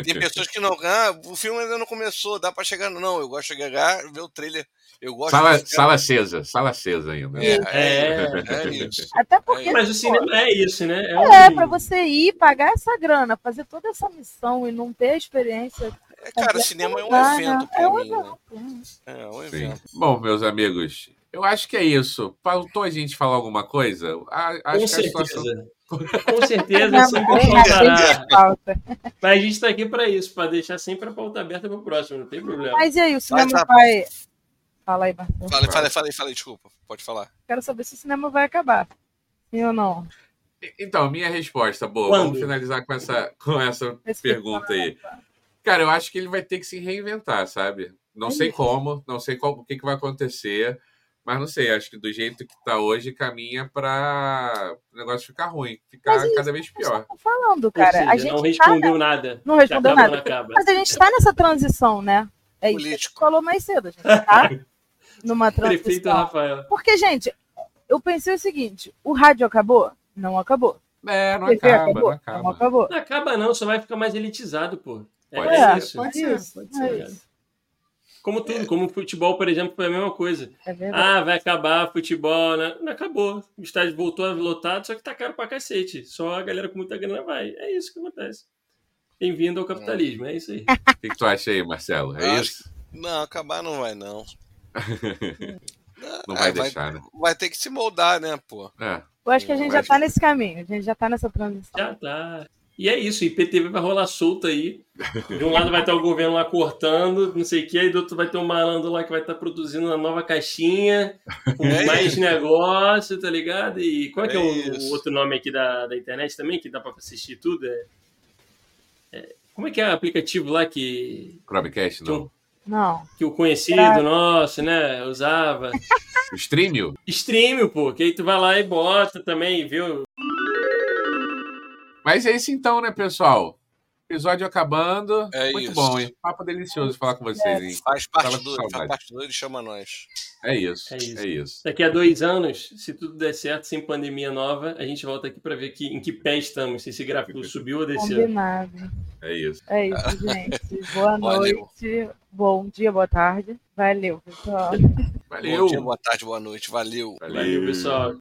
Tem pessoas que não, ah, o filme ainda não começou, dá pra chegar. Não, eu gosto de chegar, ver o trailer. Eu gosto sala, de sala acesa, sala acesa ainda. É, é, é, isso. Até porque, Mas o cinema é isso, né? É, um... é para você ir, pagar essa grana, fazer toda essa missão e não ter a experiência é, cara, cinema é um evento pra é mim. Né? É um evento. Sim. Bom, meus amigos, Eu acho que é isso. Faltou a gente falar alguma coisa? acho Com certeza. Situação... [LAUGHS] Com certeza, sempre faltará. [LAUGHS] Mas a gente está aqui para isso, para deixar sempre a pauta aberta para o próximo, não tem problema. Mas e aí, o cinema Mas, vai. Fala aí, Marcos. Fala, fala, fala, fala, desculpa. Pode falar. Quero saber se o cinema vai acabar. Sim ou não? Então, minha resposta, boa. Quando? Vamos finalizar com essa, com essa pergunta aí. Cara, eu acho que ele vai ter que se reinventar, sabe? Não é sei isso. como, não sei qual, o que, que vai acontecer. Mas não sei, acho que do jeito que está hoje, caminha para o negócio ficar ruim, ficar Mas cada vez pior. falando, cara. Seja, a gente não respondeu tá, nada. Não respondeu nada. Mas a gente está nessa transição, né? É isso que falou mais cedo. A gente tá [LAUGHS] numa transição. Prefeito Rafael. Porque, gente, eu pensei o seguinte: o rádio acabou? Não acabou. É, não acaba, acabou? não acaba. Não acabou. Não acaba, não, só vai ficar mais elitizado, pô. Pode, é, ser, pode ser, pode ser. É como tudo, é. como futebol, por exemplo, foi a mesma coisa. É ah, vai acabar futebol, né? Não acabou. O estádio voltou a lotado, só que tá caro pra cacete. Só a galera com muita grana vai. É isso que acontece. Bem-vindo ao capitalismo, é isso aí. [LAUGHS] O que, que, tu acha aí, Marcelo? É Acho... isso? Não, acabar não vai, não. [LAUGHS] não vai é, deixar, vai, né? Vai ter que se moldar, né, pô? É. Eu acho que a gente já tá nesse caminho, a gente já tá nessa transição. Já tá. E é isso, IPTV vai rolar solta aí. De um lado vai estar o governo lá cortando, não sei o que, aí do outro vai ter um malandro lá que vai estar produzindo uma nova caixinha, com é mais negócio, tá ligado? E qual é, é que é o, o, outro nome aqui da, da internet também, que dá pra assistir tudo? É, é, como é que é o aplicativo lá que. Chromecast, não? Não. Que o conhecido nosso, né, usava. [LAUGHS] Streamio? Streamio, pô, que aí tu vai lá e bota também, viu? Mas é isso então, né, pessoal? Episódio acabando. É Muito isso. bom, hein? Papo delicioso falar com vocês, hein? Faz parte do, faz parte do ele chama nós. É isso, é isso, é isso. Daqui a dois anos, se tudo der certo, sem pandemia nova, a gente volta aqui para ver que, em que pé estamos, se esse gráfico subiu ou desceu. Combinado. É isso. É isso, gente. Boa [LAUGHS] noite, bom dia, boa tarde. Valeu, pessoal. Valeu. Bom dia, boa tarde, boa noite. Valeu. Valeu, Valeu pessoal.